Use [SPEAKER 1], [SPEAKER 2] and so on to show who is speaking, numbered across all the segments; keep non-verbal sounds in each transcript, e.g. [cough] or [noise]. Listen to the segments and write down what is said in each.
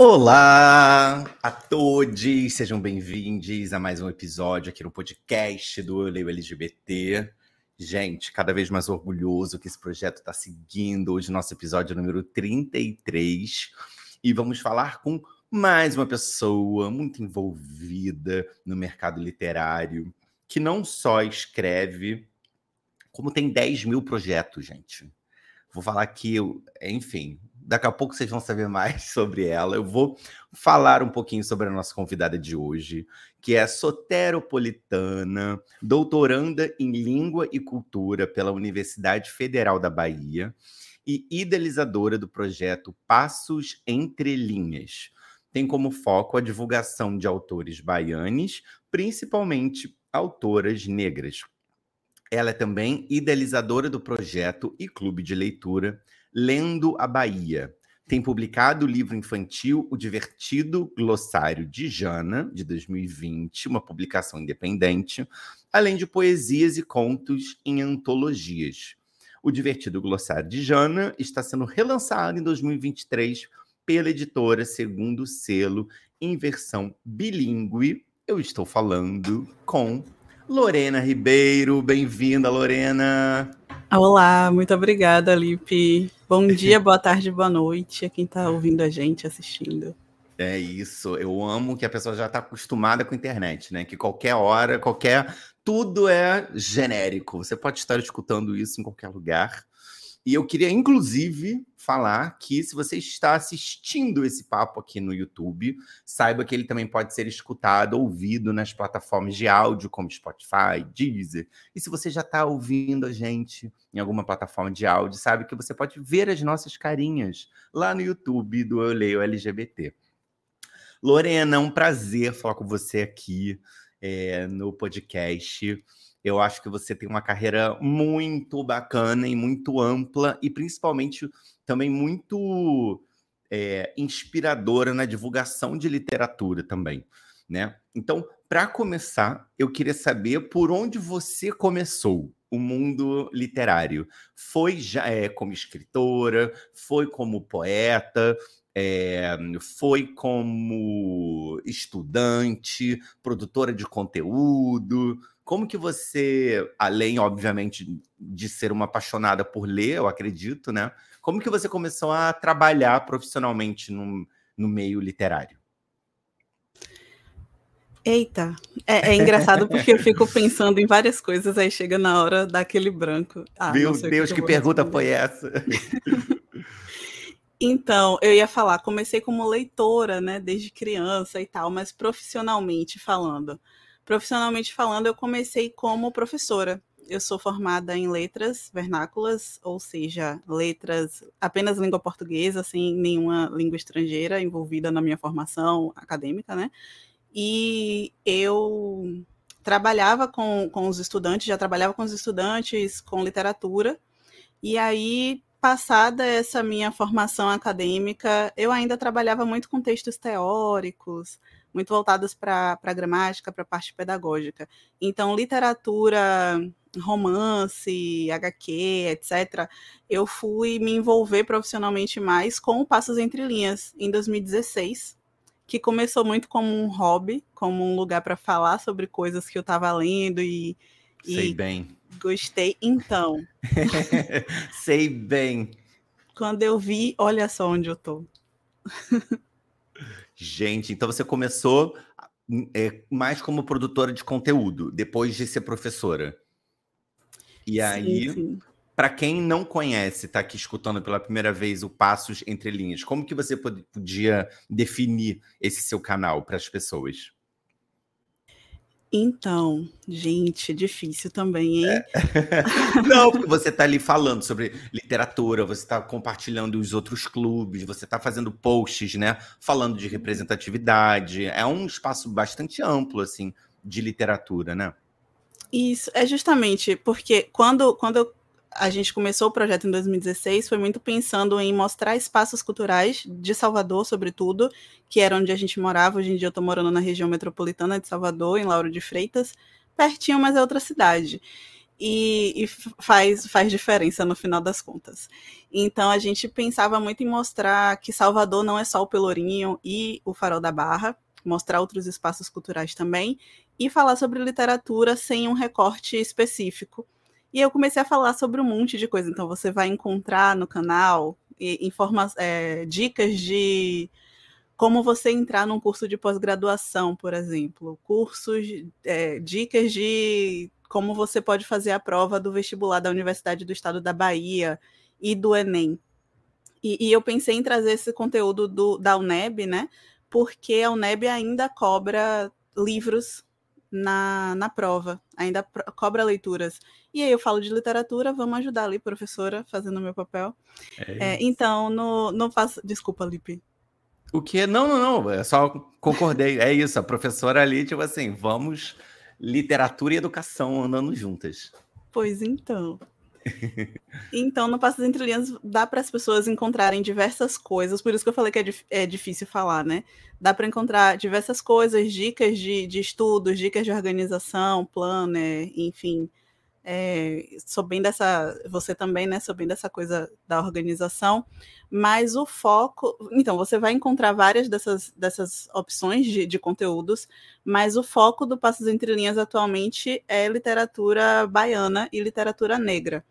[SPEAKER 1] Olá a todos, sejam bem-vindos a mais um episódio aqui no podcast do Eu Leio LGBT. Gente, cada vez mais orgulhoso que esse projeto está seguindo. Hoje, nosso episódio número 33. E vamos falar com mais uma pessoa muito envolvida no mercado literário, que não só escreve, como tem 10 mil projetos, gente. Vou falar aqui, enfim, daqui a pouco vocês vão saber mais [laughs] sobre ela. Eu vou falar um pouquinho sobre a nossa convidada de hoje, que é soteropolitana, doutoranda em Língua e Cultura pela Universidade Federal da Bahia e idealizadora do projeto Passos Entre Linhas. Tem como foco a divulgação de autores baianes, principalmente autoras negras. Ela é também idealizadora do projeto e clube de leitura Lendo a Bahia. Tem publicado o livro infantil O Divertido Glossário de Jana, de 2020, uma publicação independente, além de poesias e contos em antologias. O Divertido Glossário de Jana está sendo relançado em 2023 pela editora Segundo Selo, em versão bilíngue. Eu estou falando com Lorena Ribeiro. Bem-vinda, Lorena!
[SPEAKER 2] Olá, muito obrigada, Lipe. Bom dia, boa tarde, boa noite a quem está ouvindo a gente, assistindo.
[SPEAKER 1] É isso, eu amo que a pessoa já está acostumada com a internet, né? Que qualquer hora, qualquer. Tudo é genérico. Você pode estar escutando isso em qualquer lugar. E eu queria, inclusive, falar que se você está assistindo esse papo aqui no YouTube, saiba que ele também pode ser escutado, ouvido nas plataformas de áudio, como Spotify, Deezer. E se você já está ouvindo a gente em alguma plataforma de áudio, sabe que você pode ver as nossas carinhas lá no YouTube do Eu Leio LGBT. Lorena, é um prazer falar com você aqui é, no podcast. Eu acho que você tem uma carreira muito bacana e muito ampla, e principalmente também muito é, inspiradora na divulgação de literatura também. Né? Então, para começar, eu queria saber por onde você começou o mundo literário. Foi já é, como escritora, foi como poeta, é, foi como estudante, produtora de conteúdo. Como que você, além, obviamente, de ser uma apaixonada por ler, eu acredito, né? Como que você começou a trabalhar profissionalmente no, no meio literário?
[SPEAKER 2] Eita, é, é, engraçado porque eu fico pensando em várias coisas, aí chega na hora daquele branco.
[SPEAKER 1] Ah, Meu Deus, que, que pergunta foi essa? [laughs]
[SPEAKER 2] então, eu ia falar, comecei como leitora, né, desde criança e tal, mas profissionalmente falando. Profissionalmente falando, eu comecei como professora. Eu sou formada em letras vernáculas, ou seja, letras apenas língua portuguesa, sem nenhuma língua estrangeira envolvida na minha formação acadêmica, né? E eu trabalhava com, com os estudantes, já trabalhava com os estudantes com literatura, e aí, passada essa minha formação acadêmica, eu ainda trabalhava muito com textos teóricos, muito voltadas para a gramática, para a parte pedagógica. Então, literatura, romance, HQ, etc., eu fui me envolver profissionalmente mais com Passos Entre Linhas em 2016, que começou muito como um hobby, como um lugar para falar sobre coisas que eu estava lendo e.
[SPEAKER 1] Sei e bem.
[SPEAKER 2] Gostei. Então. [laughs]
[SPEAKER 1] Sei bem.
[SPEAKER 2] Quando eu vi, olha só onde eu tô. [laughs]
[SPEAKER 1] Gente, então você começou é, mais como produtora de conteúdo, depois de ser professora. E aí, para quem não conhece, está aqui escutando pela primeira vez o Passos Entre Linhas, como que você podia definir esse seu canal para as pessoas?
[SPEAKER 2] Então, gente, difícil também, hein? É. [laughs]
[SPEAKER 1] Não, porque você está ali falando sobre literatura, você está compartilhando os outros clubes, você está fazendo posts, né? Falando de representatividade. É um espaço bastante amplo, assim, de literatura, né?
[SPEAKER 2] Isso, é justamente porque quando, quando eu a gente começou o projeto em 2016 foi muito pensando em mostrar espaços culturais de Salvador, sobretudo, que era onde a gente morava. Hoje em dia eu estou morando na região metropolitana de Salvador, em Lauro de Freitas, pertinho, mas é outra cidade. E, e, faz, faz diferença no final das contas. Então a gente pensava muito em mostrar que Salvador não é só o Pelourinho e o Farol da Barra, mostrar outros espaços culturais também, e falar sobre literatura sem um recorte específico e eu comecei a falar sobre um monte de coisa. Então, você vai encontrar no canal informa é, dicas de como você entrar num curso de pós-graduação, por exemplo. Cursos, é, dicas de como você pode fazer a prova do vestibular da Universidade do Estado da Bahia e do Enem. E, e eu pensei em trazer esse conteúdo do, da UNEB, né? Porque a UNEB ainda cobra livros na, na prova, ainda cobra leituras. E aí eu falo de literatura, vamos ajudar ali, professora, fazendo o meu papel. É é, então, no, no faço. Desculpa, Lipe.
[SPEAKER 1] O que? Não, não, não. Eu só concordei. É isso, a professora ali, tipo assim, vamos literatura e educação andando juntas.
[SPEAKER 2] Pois então. Então, no Passos Entre Linhas, dá para as pessoas encontrarem diversas coisas, por isso que eu falei que é, é difícil falar, né? Dá para encontrar diversas coisas, dicas de, de estudos, dicas de organização, planner, enfim. É, sou bem dessa, você também, né? Sou bem dessa coisa da organização, mas o foco. Então, você vai encontrar várias dessas, dessas opções de, de conteúdos, mas o foco do Passos Entre Linhas atualmente é literatura baiana e literatura negra.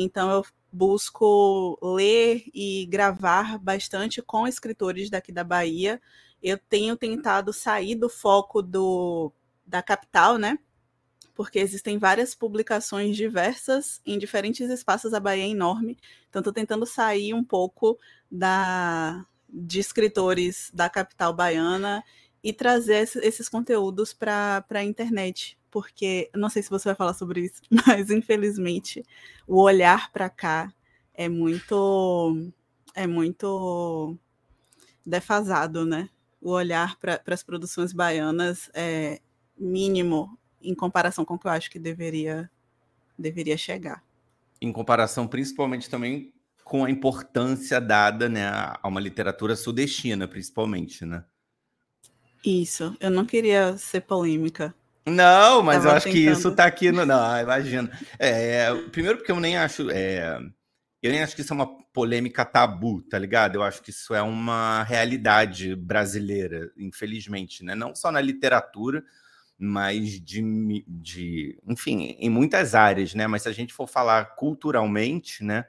[SPEAKER 2] Então eu busco ler e gravar bastante com escritores daqui da Bahia. Eu tenho tentado sair do foco do, da capital, né? Porque existem várias publicações diversas em diferentes espaços. A Bahia é enorme. Então, estou tentando sair um pouco da, de escritores da capital baiana e trazer esses conteúdos para a internet porque não sei se você vai falar sobre isso, [laughs] mas infelizmente o olhar para cá é muito é muito defasado, né? O olhar para as produções baianas é mínimo em comparação com o que eu acho que deveria deveria chegar.
[SPEAKER 1] Em comparação, principalmente também com a importância dada, né, a uma literatura sudestina, principalmente, né?
[SPEAKER 2] Isso. Eu não queria ser polêmica,
[SPEAKER 1] não, mas Tava eu acho tentando. que isso tá aqui no. Não, imagina. É, primeiro, porque eu nem acho. É, eu nem acho que isso é uma polêmica tabu, tá ligado? Eu acho que isso é uma realidade brasileira, infelizmente, né? Não só na literatura, mas de, de. Enfim, em muitas áreas, né? Mas se a gente for falar culturalmente, né?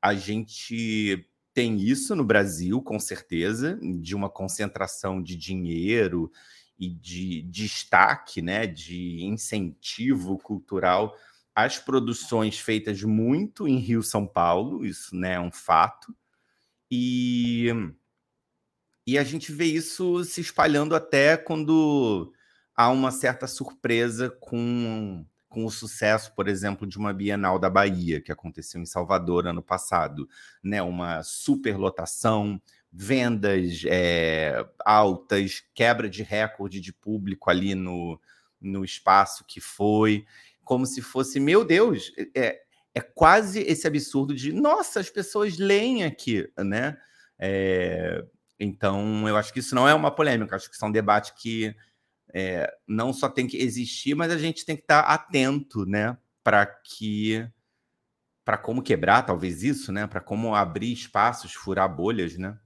[SPEAKER 1] A gente tem isso no Brasil, com certeza, de uma concentração de dinheiro e de destaque, né, de incentivo cultural às produções feitas muito em Rio São Paulo, isso né, é um fato. E, e a gente vê isso se espalhando até quando há uma certa surpresa com, com o sucesso, por exemplo, de uma Bienal da Bahia, que aconteceu em Salvador ano passado. Né, uma superlotação, vendas é, altas, quebra de recorde de público ali no, no espaço que foi, como se fosse, meu Deus, é, é quase esse absurdo de, nossa, as pessoas leem aqui, né? É, então, eu acho que isso não é uma polêmica, acho que isso é um debate que é, não só tem que existir, mas a gente tem que estar atento, né? Para que. Para como quebrar, talvez isso, né? Para como abrir espaços, furar bolhas, né?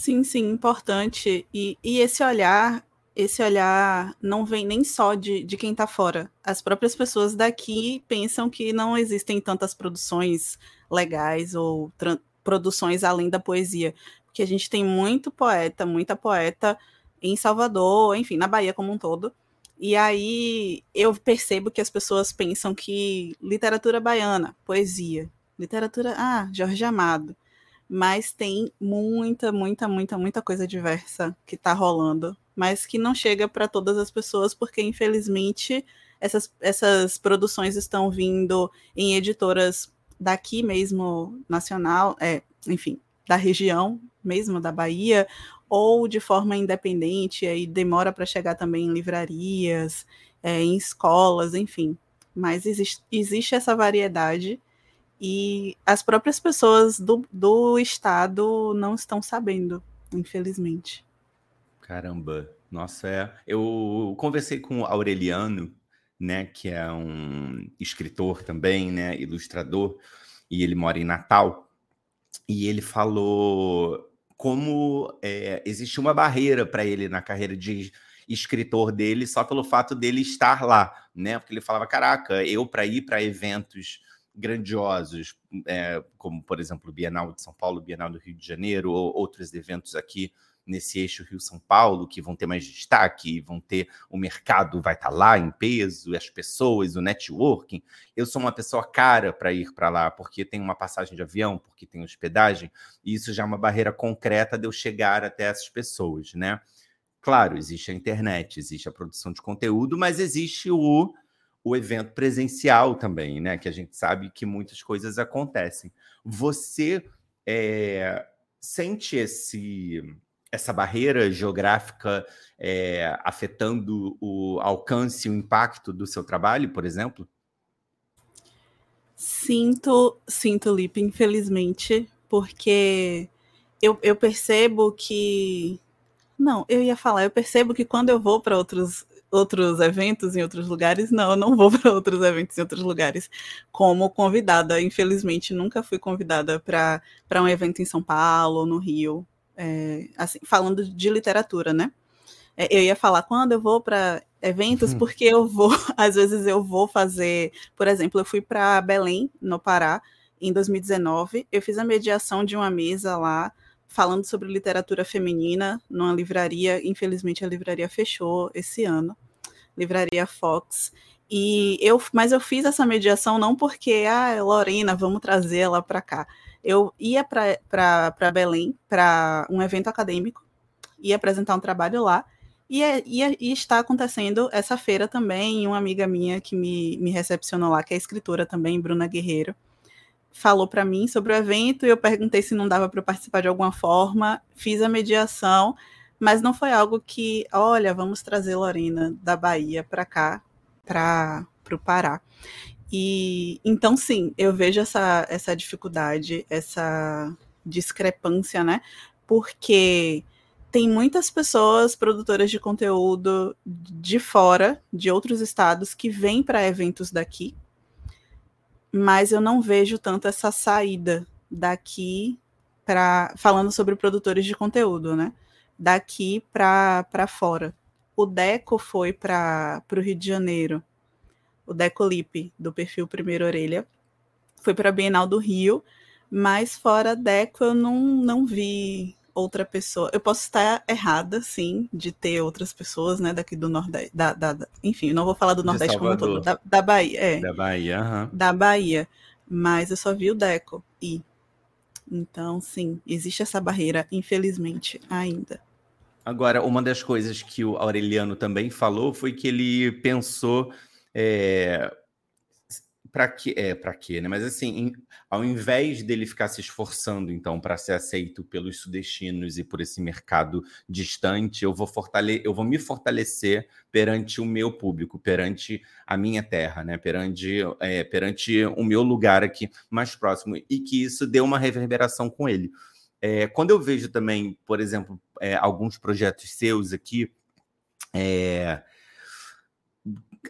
[SPEAKER 2] Sim, sim, importante. E, e esse olhar, esse olhar não vem nem só de, de quem está fora. As próprias pessoas daqui pensam que não existem tantas produções legais ou produções além da poesia. Porque a gente tem muito poeta, muita poeta em Salvador, enfim, na Bahia como um todo. E aí eu percebo que as pessoas pensam que literatura baiana, poesia, literatura, ah, Jorge Amado mas tem muita, muita, muita, muita coisa diversa que está rolando. mas que não chega para todas as pessoas, porque infelizmente essas, essas produções estão vindo em editoras daqui mesmo, nacional, é, enfim, da região mesmo, da Bahia, ou de forma independente, aí demora para chegar também em livrarias, é, em escolas, enfim. Mas existe, existe essa variedade e as próprias pessoas do, do estado não estão sabendo, infelizmente.
[SPEAKER 1] Caramba, nossa, é. Eu conversei com o Aureliano, né, que é um escritor também, né, ilustrador, e ele mora em Natal. E ele falou como é, existe uma barreira para ele na carreira de escritor dele só pelo fato dele estar lá, né? Porque ele falava, caraca, eu para ir para eventos grandiosos, é, como por exemplo o Bienal de São Paulo, Bienal do Rio de Janeiro, ou outros eventos aqui nesse eixo Rio-São Paulo, que vão ter mais destaque, vão ter o mercado vai estar tá lá em peso, as pessoas, o networking. Eu sou uma pessoa cara para ir para lá, porque tem uma passagem de avião, porque tem hospedagem, e isso já é uma barreira concreta de eu chegar até essas pessoas, né? Claro, existe a internet, existe a produção de conteúdo, mas existe o, o evento presencial também, né? Que a gente sabe que muitas coisas acontecem. Você é, sente esse essa barreira geográfica é, afetando o alcance e o impacto do seu trabalho, por exemplo?
[SPEAKER 2] Sinto, sinto, Lipe, infelizmente, porque eu, eu percebo que. Não, eu ia falar, eu percebo que quando eu vou para outros, outros eventos em outros lugares, não, eu não vou para [laughs] outros eventos em outros lugares como convidada. Infelizmente, nunca fui convidada para um evento em São Paulo, no Rio é, assim, falando de literatura, né? É, eu ia falar quando eu vou para eventos, uhum. porque eu vou, [laughs] às vezes eu vou fazer, por exemplo, eu fui para Belém, no Pará, em 2019, eu fiz a mediação de uma mesa lá falando sobre literatura feminina numa livraria, infelizmente a livraria fechou esse ano, Livraria Fox. E eu, mas eu fiz essa mediação não porque, ah, Lorena, vamos trazer ela para cá eu ia para Belém para um evento acadêmico, ia apresentar um trabalho lá, e, ia, e está acontecendo essa feira também. Uma amiga minha que me, me recepcionou lá, que é escritora também, Bruna Guerreiro, falou para mim sobre o evento e eu perguntei se não dava para participar de alguma forma. Fiz a mediação, mas não foi algo que, olha, vamos trazer Lorena da Bahia para cá, para o Pará. E então, sim, eu vejo essa, essa dificuldade, essa discrepância, né? Porque tem muitas pessoas produtoras de conteúdo de fora, de outros estados, que vêm para eventos daqui, mas eu não vejo tanto essa saída daqui para falando sobre produtores de conteúdo, né? Daqui para fora. O Deco foi para o Rio de Janeiro o Decolip, do perfil Primeira Orelha. Foi para a Bienal do Rio, mas fora Deco eu não, não vi outra pessoa. Eu posso estar errada, sim, de ter outras pessoas, né, daqui do Nordeste. Da, da, da enfim, não vou falar do Nordeste como todo, da, da Bahia. É,
[SPEAKER 1] da Bahia, uhum.
[SPEAKER 2] Da Bahia. Mas eu só vi o Deco. E. Então, sim, existe essa barreira, infelizmente, ainda.
[SPEAKER 1] Agora, uma das coisas que o Aureliano também falou foi que ele pensou é, para que é para quê, né? Mas assim, em, ao invés dele ficar se esforçando então para ser aceito pelos sudestinos e por esse mercado distante, eu vou fortalecer, eu vou me fortalecer perante o meu público, perante a minha terra, né? Perante é, perante o meu lugar aqui mais próximo e que isso deu uma reverberação com ele. É, quando eu vejo também, por exemplo, é, alguns projetos seus aqui, é,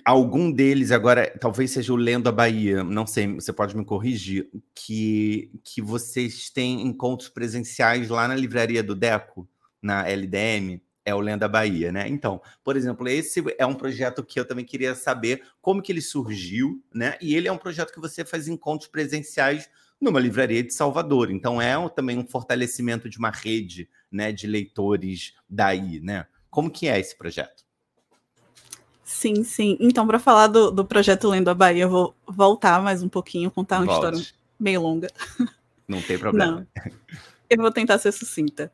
[SPEAKER 1] algum deles, agora talvez seja o Lendo Bahia, não sei, você pode me corrigir, que, que vocês têm encontros presenciais lá na livraria do Deco, na LDM, é o Lenda Bahia, né? Então, por exemplo, esse é um projeto que eu também queria saber como que ele surgiu, né? E ele é um projeto que você faz encontros presenciais numa livraria de Salvador. Então, é também um fortalecimento de uma rede, né, de leitores daí, né? Como que é esse projeto?
[SPEAKER 2] Sim, sim. Então, para falar do, do projeto Lendo a Bahia, eu vou voltar mais um pouquinho, contar uma Volte. história meio longa.
[SPEAKER 1] Não tem problema.
[SPEAKER 2] Não. Eu vou tentar ser sucinta.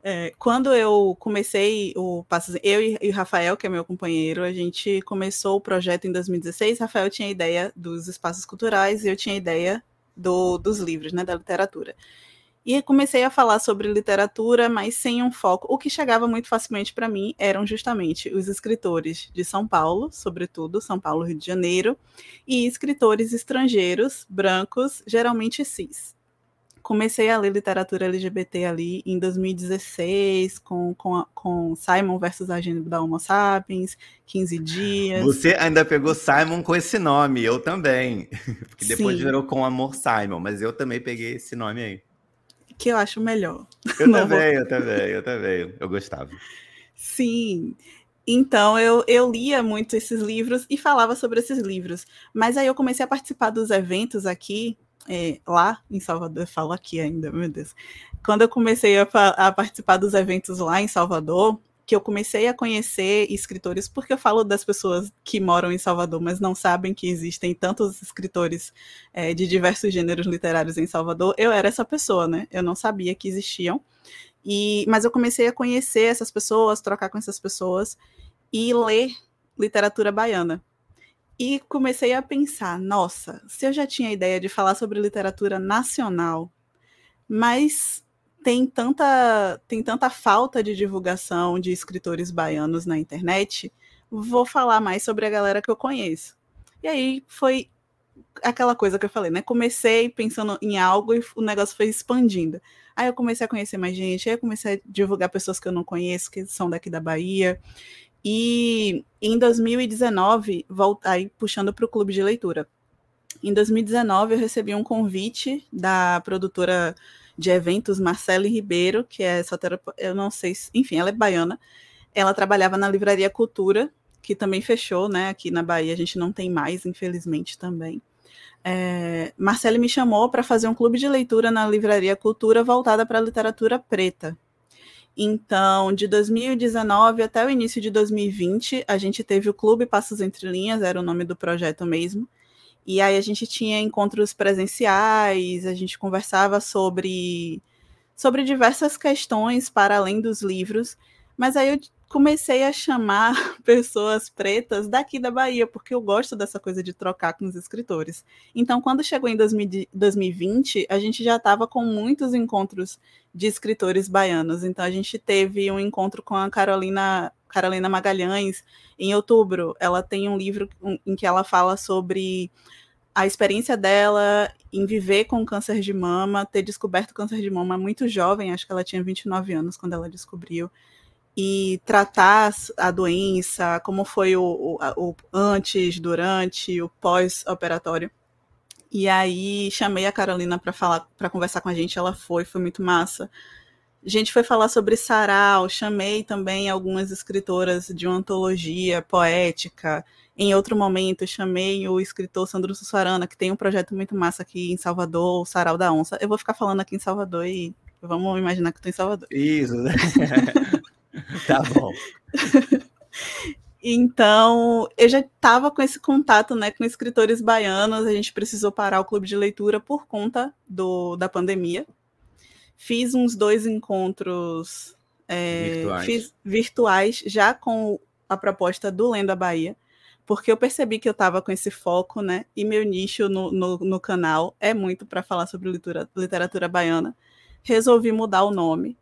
[SPEAKER 2] É, quando eu comecei o Passos, eu e, o Rafael, que é meu companheiro, a gente começou o projeto em 2016. Rafael tinha a ideia dos espaços culturais e eu tinha a ideia do, dos livros, né, da literatura. E comecei a falar sobre literatura, mas sem um foco. O que chegava muito facilmente para mim eram justamente os escritores de São Paulo, sobretudo São Paulo, Rio de Janeiro, e escritores estrangeiros, brancos, geralmente cis. Comecei a ler literatura LGBT ali em 2016, com, com, com Simon versus a Agenda da Homo Sapiens, 15 dias.
[SPEAKER 1] Você ainda pegou Simon com esse nome, eu também. [laughs] Porque depois Sim. virou com Amor Simon, mas eu também peguei esse nome aí
[SPEAKER 2] que eu acho melhor. [laughs]
[SPEAKER 1] Eu Não também, vou... eu também, eu também. Eu gostava.
[SPEAKER 2] Sim. Então eu, eu lia muito esses livros e falava sobre esses livros. Mas aí eu comecei a participar dos eventos aqui, é, lá em Salvador, eu falo aqui ainda, meu Deus. Quando eu comecei a, a participar dos eventos lá em Salvador, que eu comecei a conhecer escritores, porque eu falo das pessoas que moram em Salvador, mas não sabem que existem tantos escritores é, de diversos gêneros literários em Salvador, eu era essa pessoa, né? Eu não sabia que existiam. E, mas eu comecei a conhecer essas pessoas, trocar com essas pessoas e ler literatura baiana. E comecei a pensar, nossa, se eu já tinha ideia de falar sobre literatura nacional, mas tem tanta, tem tanta falta de divulgação de escritores baianos na internet, vou falar mais sobre a galera que eu conheço. E aí foi aquela coisa que eu falei, né? Comecei pensando em algo e o negócio foi expandindo. Aí eu comecei a conhecer mais gente, aí eu comecei a divulgar pessoas que eu não conheço, que são daqui da Bahia. E em 2019, aí puxando para o clube de leitura. Em 2019, eu recebi um convite da produtora de eventos, Marcele Ribeiro, que é soteropo... eu não sei, se... enfim, ela é baiana. Ela trabalhava na Livraria Cultura, que também fechou, né? Aqui na Bahia a gente não tem mais, infelizmente também. É, Marcele me chamou para fazer um clube de leitura na Livraria Cultura voltada para a literatura preta. Então, de 2019 até o início de 2020, a gente teve o Clube Passos Entre Linhas, era o nome do projeto mesmo, e aí a gente tinha encontros presenciais, a gente conversava sobre, sobre diversas questões para além dos livros, mas aí eu comecei a chamar [laughs] pessoas pretas daqui da Bahia, porque eu gosto dessa coisa de trocar com os escritores. Então, quando chegou em 2020, a gente já estava com muitos encontros de escritores baianos. Então, a gente teve um encontro com a Carolina Carolina Magalhães, em outubro. Ela tem um livro em que ela fala sobre a experiência dela em viver com câncer de mama, ter descoberto câncer de mama muito jovem, acho que ela tinha 29 anos quando ela descobriu, e tratar a doença, como foi o, o, o antes, durante, o pós-operatório. E aí chamei a Carolina para falar, para conversar com a gente, ela foi, foi muito massa. A gente foi falar sobre sarau, chamei também algumas escritoras de uma antologia poética. Em outro momento, chamei o escritor Sandro Sussarana, que tem um projeto muito massa aqui em Salvador, o Sarau da Onça. Eu vou ficar falando aqui em Salvador e vamos imaginar que estou em Salvador.
[SPEAKER 1] Isso, né? [laughs] [laughs] tá bom.
[SPEAKER 2] Então, eu já estava com esse contato né, com escritores baianos, a gente precisou parar o clube de leitura por conta do, da pandemia. Fiz uns dois encontros é, virtuais. Fiz, virtuais, já com a proposta do Lenda Bahia, porque eu percebi que eu estava com esse foco, né? E meu nicho no, no, no canal é muito para falar sobre literatura, literatura baiana. Resolvi mudar o nome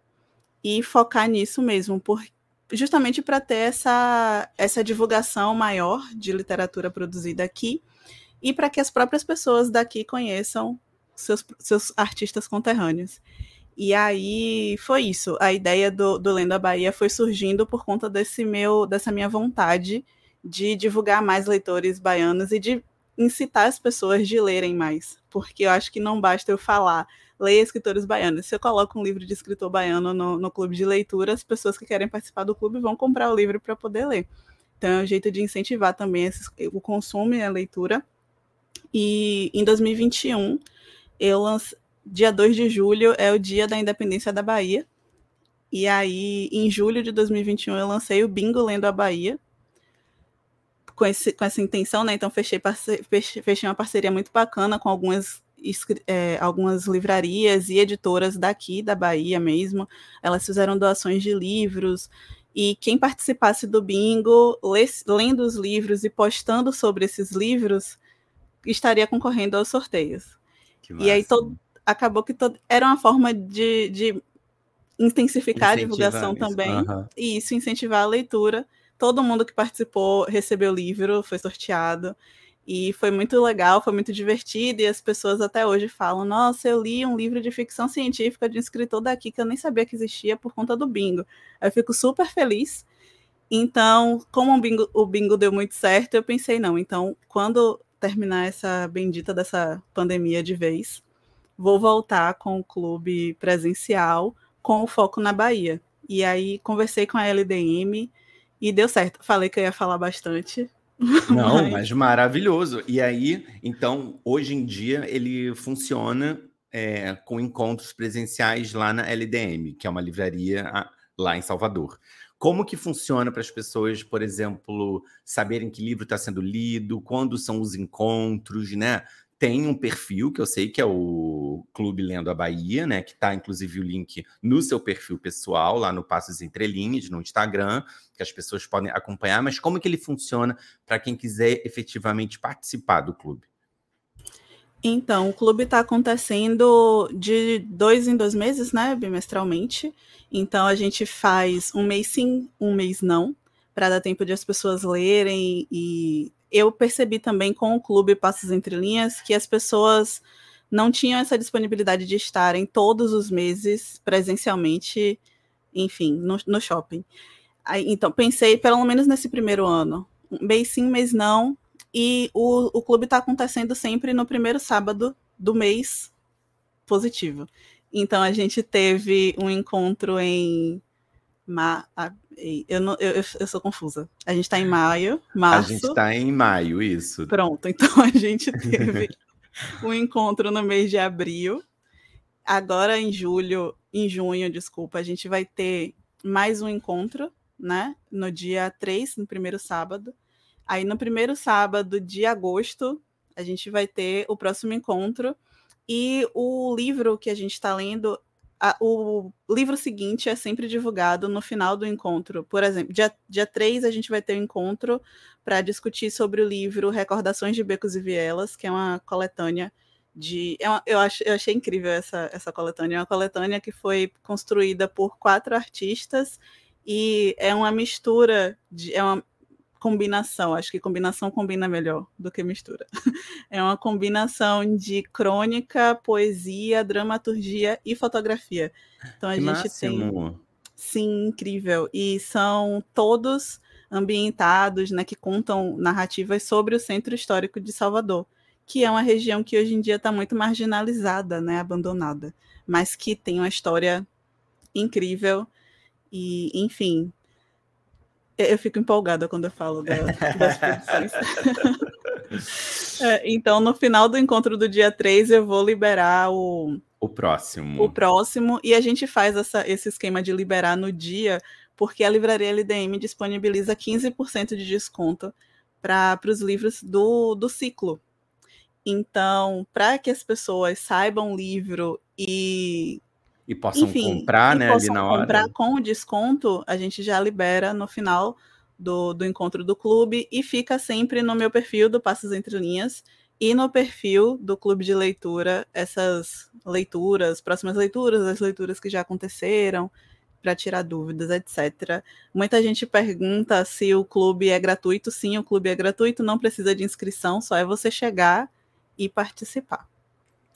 [SPEAKER 2] e focar nisso mesmo, por, justamente para ter essa, essa divulgação maior de literatura produzida aqui e para que as próprias pessoas daqui conheçam seus, seus artistas conterrâneos. E aí foi isso. A ideia do, do Lenda Bahia foi surgindo por conta desse meu, dessa minha vontade de divulgar mais leitores baianos e de incitar as pessoas de lerem mais. Porque eu acho que não basta eu falar, leia escritores baianos. Se eu coloco um livro de escritor baiano no, no clube de leitura, as pessoas que querem participar do clube vão comprar o livro para poder ler. Então é um jeito de incentivar também esses, o consumo e a leitura. E em 2021, eu lancei dia 2 de julho é o dia da independência da Bahia. E aí, em julho de 2021, eu lancei o Bingo Lendo a Bahia, com, esse, com essa intenção, né? Então, fechei, parce... fechei uma parceria muito bacana com algumas é, algumas livrarias e editoras daqui da Bahia mesmo. Elas fizeram doações de livros. E quem participasse do bingo, lendo os livros e postando sobre esses livros, estaria concorrendo aos sorteios. E aí todo, acabou que todo, era uma forma de, de intensificar a divulgação isso. também uhum. e isso incentivar a leitura. Todo mundo que participou recebeu o livro, foi sorteado. E foi muito legal, foi muito divertido, e as pessoas até hoje falam: Nossa, eu li um livro de ficção científica de um escritor daqui que eu nem sabia que existia por conta do bingo. Eu fico super feliz. Então, como o bingo, o bingo deu muito certo, eu pensei: não, então, quando terminar essa bendita dessa pandemia de vez, vou voltar com o clube presencial, com o foco na Bahia. E aí conversei com a LDM e deu certo. Falei que eu ia falar bastante. [laughs]
[SPEAKER 1] Não, mas, mas maravilhoso. E aí, então, hoje em dia ele funciona é, com encontros presenciais lá na LDM, que é uma livraria lá em Salvador. Como que funciona para as pessoas, por exemplo, saberem que livro está sendo lido, quando são os encontros, né? Tem um perfil que eu sei que é o Clube Lendo a Bahia, né? Que está, inclusive, o link no seu perfil pessoal, lá no Passos Entre Linhas, no Instagram, que as pessoas podem acompanhar. Mas como que ele funciona para quem quiser efetivamente participar do clube?
[SPEAKER 2] Então, o clube está acontecendo de dois em dois meses, né? Bimestralmente. Então a gente faz um mês sim, um mês não, para dar tempo de as pessoas lerem. E eu percebi também com o clube Passos Entre Linhas que as pessoas não tinham essa disponibilidade de estarem todos os meses presencialmente, enfim, no, no shopping. Aí, então, pensei, pelo menos nesse primeiro ano, mês sim, mês não, e o, o clube está acontecendo sempre no primeiro sábado do mês positivo. Então a gente teve um encontro em. Ma... Eu, não, eu, eu sou confusa. A gente está em maio, março.
[SPEAKER 1] A gente está em maio, isso.
[SPEAKER 2] Pronto, então a gente [laughs] teve um encontro no mês de abril. Agora em julho, em junho, desculpa, a gente vai ter mais um encontro, né? No dia 3, no primeiro sábado. Aí no primeiro sábado de agosto, a gente vai ter o próximo encontro e o livro que a gente está lendo, a, o livro seguinte é sempre divulgado no final do encontro. Por exemplo, dia, dia 3 a gente vai ter um encontro para discutir sobre o livro Recordações de Becos e Vielas, que é uma coletânea de. É uma, eu, ach, eu achei incrível essa, essa coletânea. É uma coletânea que foi construída por quatro artistas e é uma mistura de. É uma, combinação, acho que combinação combina melhor do que mistura. [laughs] É uma combinação de crônica, poesia, dramaturgia e fotografia. Então a que gente máximo. tem. Sim, incrível. E são todos ambientados, né, que contam narrativas sobre o Centro Histórico de Salvador, que é uma região que hoje em dia está muito marginalizada, né, abandonada, mas que tem uma história incrível. E, enfim, eu fico empolgada quando eu falo da, das produções. [laughs] é, então, no final do encontro do dia 3, eu vou liberar o.
[SPEAKER 1] O próximo.
[SPEAKER 2] O próximo. E a gente faz essa, esse esquema de liberar no dia, porque a livraria LDM disponibiliza 15% de desconto para os livros do, do ciclo. Então, para que as pessoas saibam o livro e
[SPEAKER 1] e possam Enfim, comprar, né,
[SPEAKER 2] possam
[SPEAKER 1] ali na hora.
[SPEAKER 2] comprar com o desconto, a gente já libera no final do, do encontro do clube e fica sempre no meu perfil do Passos Entre Linhas e no perfil do clube de leitura essas leituras, próximas leituras, as leituras que já aconteceram, para tirar dúvidas, etc. Muita gente pergunta se o clube é gratuito. Sim, o clube é gratuito, não precisa de inscrição, só é você chegar e participar.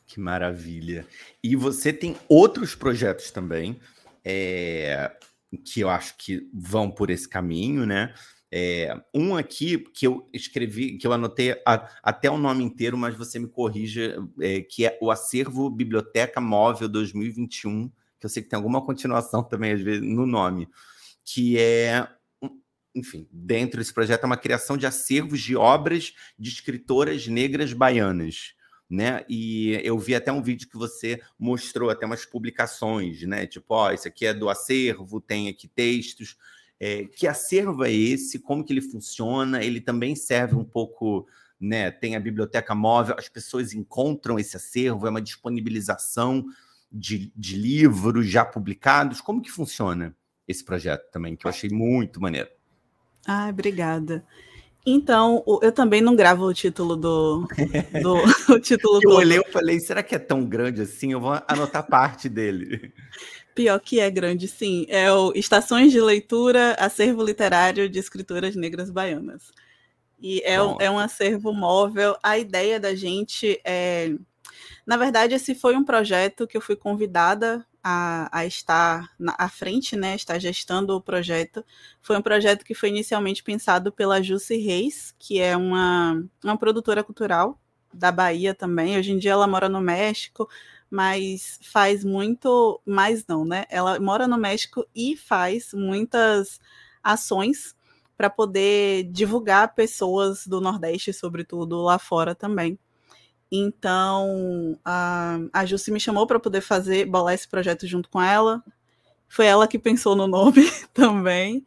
[SPEAKER 1] Que maravilha. E você tem outros projetos também, é, que eu acho que vão por esse caminho, né? É, um aqui que eu escrevi, que eu anotei a, até o nome inteiro, mas você me corrija, é, que é o Acervo Biblioteca Móvel 2021, que eu sei que tem alguma continuação também, às vezes, no nome, que é enfim, dentro desse projeto é uma criação de acervos de obras de escritoras negras baianas né? E eu vi até um vídeo que você mostrou até umas publicações, né? Tipo, ó, esse aqui é do acervo, tem aqui textos. É, que acervo é esse? Como que ele funciona? Ele também serve um pouco né? Tem a biblioteca móvel, as pessoas encontram esse acervo, é uma disponibilização de, de livros já publicados. Como que funciona esse projeto também, que eu achei muito maneiro?
[SPEAKER 2] Ah, obrigada. Então, eu também não gravo o título do. do [laughs] o título
[SPEAKER 1] eu olhei e falei, será que é tão grande assim? Eu vou anotar parte dele.
[SPEAKER 2] Pior que é grande, sim. É o Estações de Leitura, Acervo Literário de Escritoras Negras Baianas. E é é um acervo móvel. A ideia da gente é. Na verdade, esse foi um projeto que eu fui convidada a, a estar na, à frente, né, estar gestando o projeto. Foi um projeto que foi inicialmente pensado pela Jussi Reis, que é uma, uma produtora cultural da Bahia também. Hoje em dia ela mora no México, mas faz muito mais não, né? Ela mora no México e faz muitas ações para poder divulgar pessoas do Nordeste, sobretudo lá fora também. Então, a, a Jussi me chamou para poder fazer, bolar esse projeto junto com ela. Foi ela que pensou no nome [laughs] também.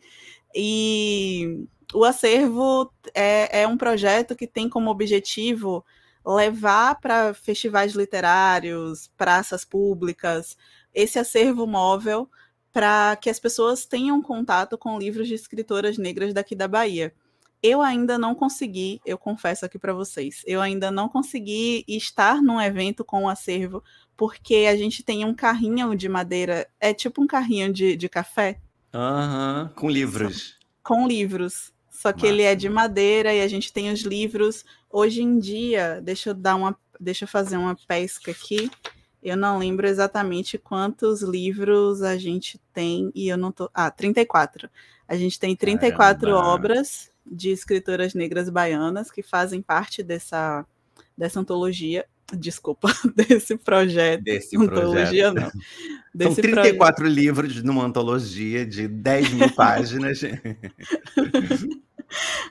[SPEAKER 2] E o acervo é, é um projeto que tem como objetivo levar para festivais literários, praças públicas, esse acervo móvel para que as pessoas tenham contato com livros de escritoras negras daqui da Bahia. Eu ainda não consegui, eu confesso aqui para vocês, eu ainda não consegui estar num evento com o acervo, porque a gente tem um carrinho de madeira, é tipo um carrinho de, de café.
[SPEAKER 1] Aham, uhum, com livros.
[SPEAKER 2] Com livros. Só que Massa. ele é de madeira e a gente tem os livros. Hoje em dia, deixa eu dar uma. Deixa eu fazer uma pesca aqui. Eu não lembro exatamente quantos livros a gente tem, e eu não tô. Ah, 34. A gente tem 34 Caramba. obras de escritoras negras baianas que fazem parte dessa, dessa antologia. Desculpa, [laughs] desse projeto.
[SPEAKER 1] Desse antologia, projeto. Não. Desse São 34 projeto. livros numa antologia de 10 mil [laughs] páginas.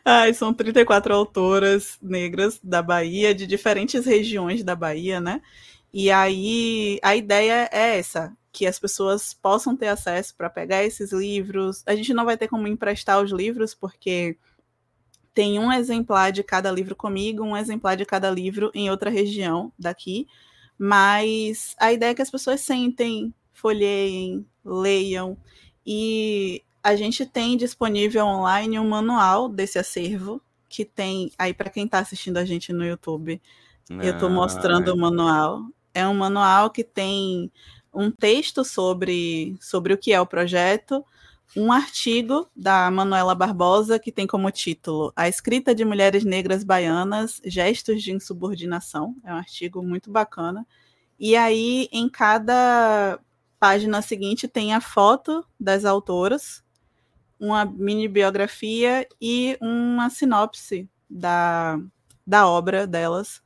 [SPEAKER 2] Ai, são 34 autoras negras da Bahia, de diferentes regiões da Bahia, né? E aí a ideia é essa, que as pessoas possam ter acesso para pegar esses livros. A gente não vai ter como emprestar os livros, porque tem um exemplar de cada livro comigo, um exemplar de cada livro em outra região daqui. Mas a ideia é que as pessoas sentem, folheiem, leiam. E a gente tem disponível online um manual desse acervo, que tem aí para quem está assistindo a gente no YouTube. Eu estou mostrando o manual é um manual que tem um texto sobre, sobre o que é o projeto, um artigo da Manuela Barbosa que tem como título A Escrita de Mulheres Negras Baianas, Gestos de Insubordinação. É um artigo muito bacana. E aí, em cada página seguinte, tem a foto das autoras, uma mini biografia e uma sinopse da, da obra delas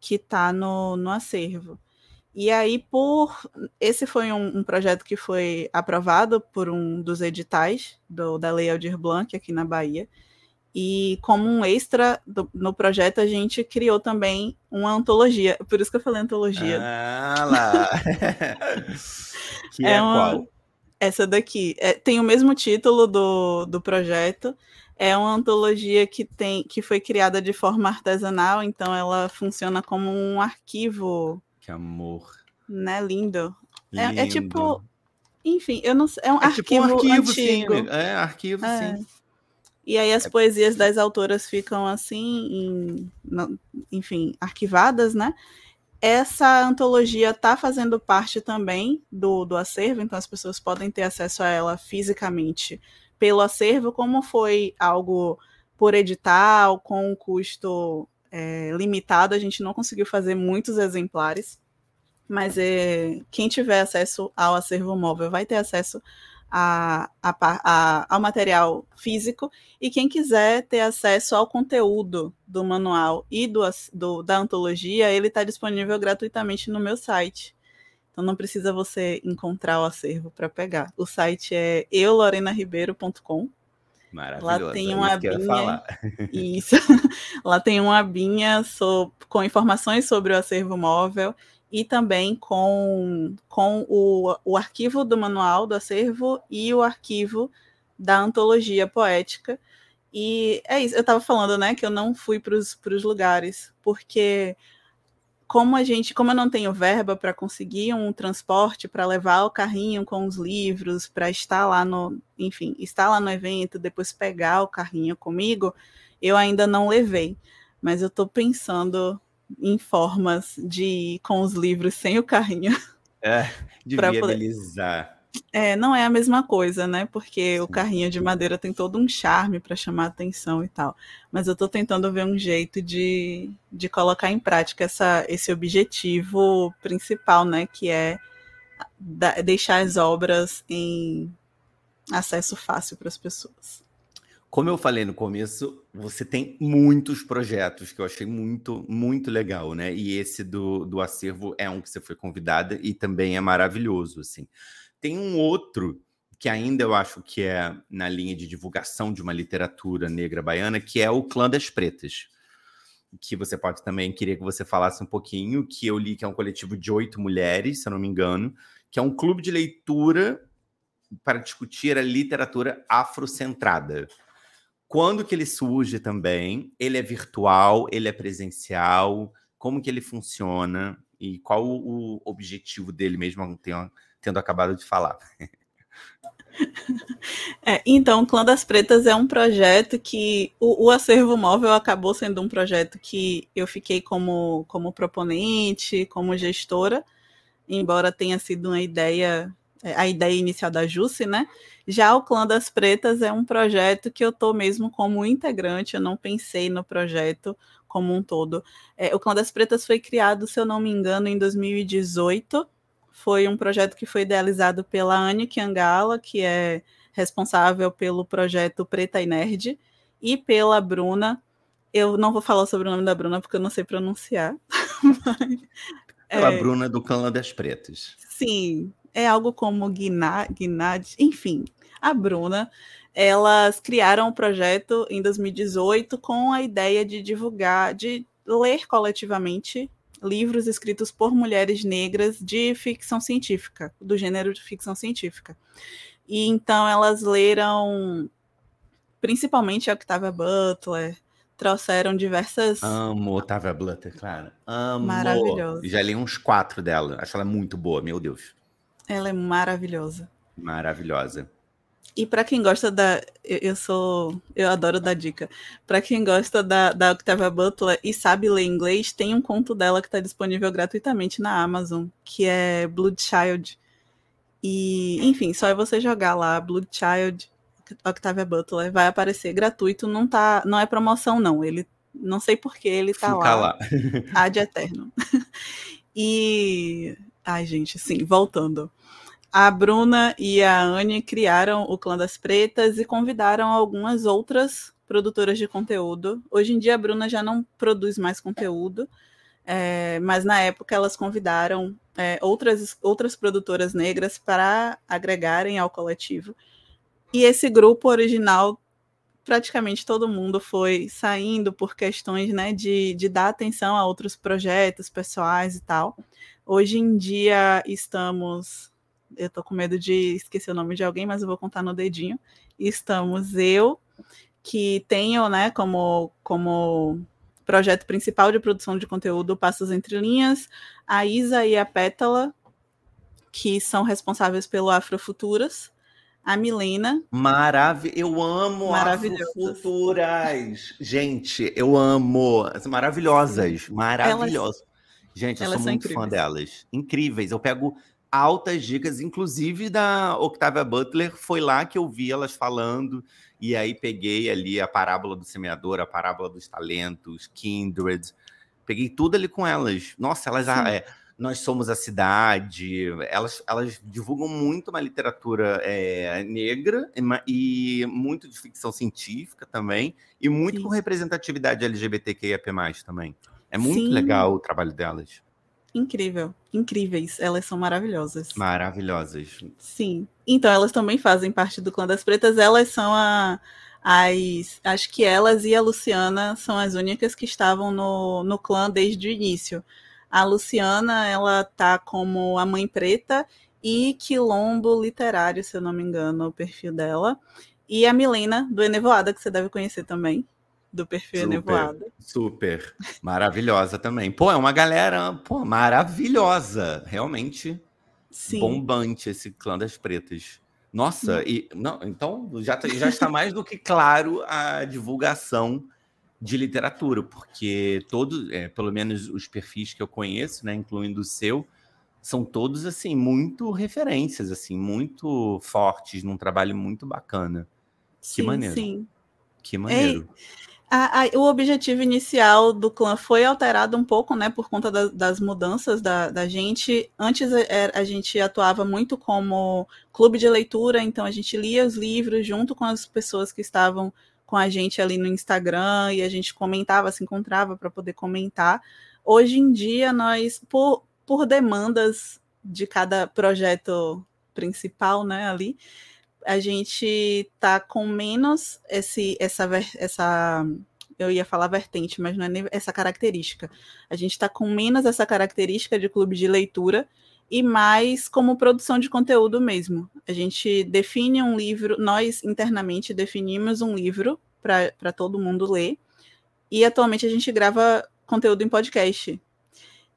[SPEAKER 2] que está no, no acervo. E aí, por esse foi um, um, projeto que foi aprovado por um dos editais do, da Lei Aldir Blanc aqui na Bahia. E como um extra do, no projeto, a gente criou também uma antologia. Por isso que eu falei antologia.
[SPEAKER 1] Ah lá! [laughs]
[SPEAKER 2] que é, é uma, qual? Essa daqui. É, tem o mesmo título do, do projeto, é uma antologia que tem que foi criada de forma artesanal, então ela funciona como um arquivo.
[SPEAKER 1] Que amor.
[SPEAKER 2] Né, lindo. lindo. É, é, tipo, enfim, eu não sei, é um,
[SPEAKER 1] é
[SPEAKER 2] arquivo,
[SPEAKER 1] tipo um
[SPEAKER 2] arquivo antigo.
[SPEAKER 1] Sim, é arquivo é. sim.
[SPEAKER 2] E aí as é. poesias das autoras ficam assim, em, enfim, arquivadas, né? Essa antologia está fazendo parte também do, do acervo, então as pessoas podem ter acesso a ela fisicamente pelo acervo, como foi algo por edital, com um custo é, limitado, a gente não conseguiu fazer muitos exemplares, mas é, quem tiver acesso ao acervo móvel vai ter acesso a, a, a, ao material físico, e quem quiser ter acesso ao conteúdo do manual e do, do da antologia, ele está disponível gratuitamente no meu site. Então não precisa você encontrar o acervo para pegar. O site é eulorenaribeiro.com.
[SPEAKER 1] Maravilhoso.
[SPEAKER 2] Lá tem uma abinha. Isso. [laughs] Lá tem uma abinha so... com informações sobre o acervo móvel e também com, com o, o arquivo do manual do acervo e o arquivo da antologia poética. E é isso, eu estava falando, né, que eu não fui para os lugares, porque como a gente, como eu não tenho verba para conseguir um transporte para levar o carrinho com os livros, para estar lá no, enfim, estar lá no evento, depois pegar o carrinho comigo, eu ainda não levei. Mas eu estou pensando em formas de ir com os livros sem o carrinho.
[SPEAKER 1] É, [laughs] de viabilizar.
[SPEAKER 2] É, não é a mesma coisa, né? Porque Sim. o carrinho de madeira tem todo um charme para chamar atenção e tal. Mas eu estou tentando ver um jeito de, de colocar em prática essa, esse objetivo principal, né? Que é da, deixar as obras em acesso fácil para as pessoas.
[SPEAKER 1] Como eu falei no começo, você tem muitos projetos que eu achei muito, muito legal, né? E esse do, do acervo é um que você foi convidada e também é maravilhoso, assim. Tem um outro que ainda eu acho que é na linha de divulgação de uma literatura negra baiana, que é o Clã das Pretas. Que você pode também, queria que você falasse um pouquinho, que eu li que é um coletivo de oito mulheres, se eu não me engano, que é um clube de leitura para discutir a literatura afrocentrada. Quando que ele surge também? Ele é virtual, ele é presencial? Como que ele funciona? E qual o objetivo dele mesmo? Tem uma tendo acabado de falar. [laughs]
[SPEAKER 2] É, então, Clã das Pretas é um projeto que o, o, acervo móvel acabou sendo um projeto que eu fiquei como, como proponente, como gestora, embora tenha sido uma ideia, é, a ideia inicial da Jusce, né? Já o Clã das Pretas é um projeto que eu estou mesmo como integrante, eu não pensei no projeto como um todo. É, o Clã das Pretas foi criado, se eu não me engano, em 2018 foi um projeto que foi idealizado pela Anne Kiangala, que é responsável pelo projeto Preta e Nerd, e pela Bruna. Eu não vou falar sobre o nome da Bruna porque eu não sei pronunciar. [laughs]
[SPEAKER 1] Mas, pela é, Bruna do Clã das Pretas.
[SPEAKER 2] Sim, é algo como Guinad, enfim. A Bruna, elas criaram o um projeto em 2018 com a ideia de divulgar, de ler coletivamente livros escritos por mulheres negras de ficção científica, do gênero de ficção científica. E então elas leram principalmente a Octavia Butler, trouxeram diversas.
[SPEAKER 1] Amo Octavia Butler, claro. Amo.
[SPEAKER 2] Maravilhosa.
[SPEAKER 1] Já li uns quatro dela. Acho ela muito boa, meu Deus.
[SPEAKER 2] Ela é maravilhosa.
[SPEAKER 1] Maravilhosa.
[SPEAKER 2] E para quem gosta da. Eu sou. Eu adoro dar dica. Para quem gosta da, da Octavia Butler e sabe ler inglês, tem um conto dela que está disponível gratuitamente na Amazon, que é Blood Child. E, enfim, só é você jogar lá Blood Child, Octavia Butler, vai aparecer gratuito, não tá, não é promoção não, ele não sei por que ele tá Fica lá. lá. Ad eterno. [laughs] e ai, gente, sim, voltando a Bruna e a Anne criaram o Clã das Pretas e convidaram algumas outras produtoras de conteúdo. Hoje em dia a Bruna já não produz mais conteúdo, é, mas na época elas convidaram é, outras, outras produtoras negras para agregarem ao coletivo. E esse grupo original, praticamente todo mundo foi saindo por questões né, de, de dar atenção a outros projetos pessoais e tal. Hoje em dia estamos eu tô com medo de esquecer o nome de alguém, mas eu vou contar no dedinho. Estamos eu, que tenho, né, como, como projeto principal de produção de conteúdo Passos Entre Linhas, a Isa e a Pétala, que são responsáveis pelo Afrofuturas, a Milena.
[SPEAKER 1] Maravilha, eu amo Afrofuturas. Gente, eu amo. Maravilhosas, maravilhosas. Elas, Gente, eu sou muito incríveis. fã delas. Incríveis. Eu pego altas dicas, inclusive da Octavia Butler, foi lá que eu vi elas falando, e aí peguei ali a parábola do semeador, a parábola dos talentos, Kindred, peguei tudo ali com elas. Nossa, elas, é, nós somos a cidade, elas, elas divulgam muito uma literatura é, negra e muito de ficção científica também, e muito Sim. com representatividade LGBTQIAP+, também. É muito Sim. legal o trabalho delas
[SPEAKER 2] incrível, incríveis. Elas são maravilhosas.
[SPEAKER 1] Maravilhosas.
[SPEAKER 2] Sim. Então, elas também fazem parte do Clã das Pretas. Elas são a, as. Acho que elas e a Luciana são as únicas que estavam no, no clã desde o início. A Luciana, ela tá como a mãe preta e quilombo literário, se eu não me engano, o perfil dela. E a Milena, do Enevoada, que você deve conhecer também, do perfil super, Enevoada.
[SPEAKER 1] Super, maravilhosa também. Pô, é uma galera, pô, maravilhosa, realmente Sim. bombante esse clã das pretas. Nossa, e não, então já, tá, já está mais do que claro a divulgação de literatura, porque todos, é, pelo menos os perfis que eu conheço, né, incluindo o seu, são todos assim muito referências, assim, muito fortes, num trabalho muito bacana. Que sim, maneiro. Sim. Que maneiro.
[SPEAKER 2] A, a, o objetivo inicial do clã foi alterado um pouco, né, por conta da, das mudanças da, da gente. Antes a, é, a, gente atuava muito como clube de leitura, então a gente lia os livros junto com as pessoas que estavam com a gente ali no Instagram e a gente comentava, se encontrava para poder comentar. Hoje em dia, nós, por, por demandas de cada projeto principal, né, ali, a gente tá com menos esse, essa, essa, eu ia falar vertente, mas não é nem essa característica. A gente está com menos essa característica de clube de leitura e mais como produção de conteúdo mesmo. A gente define um livro, nós internamente definimos um livro para todo mundo ler, e atualmente a gente grava conteúdo em podcast.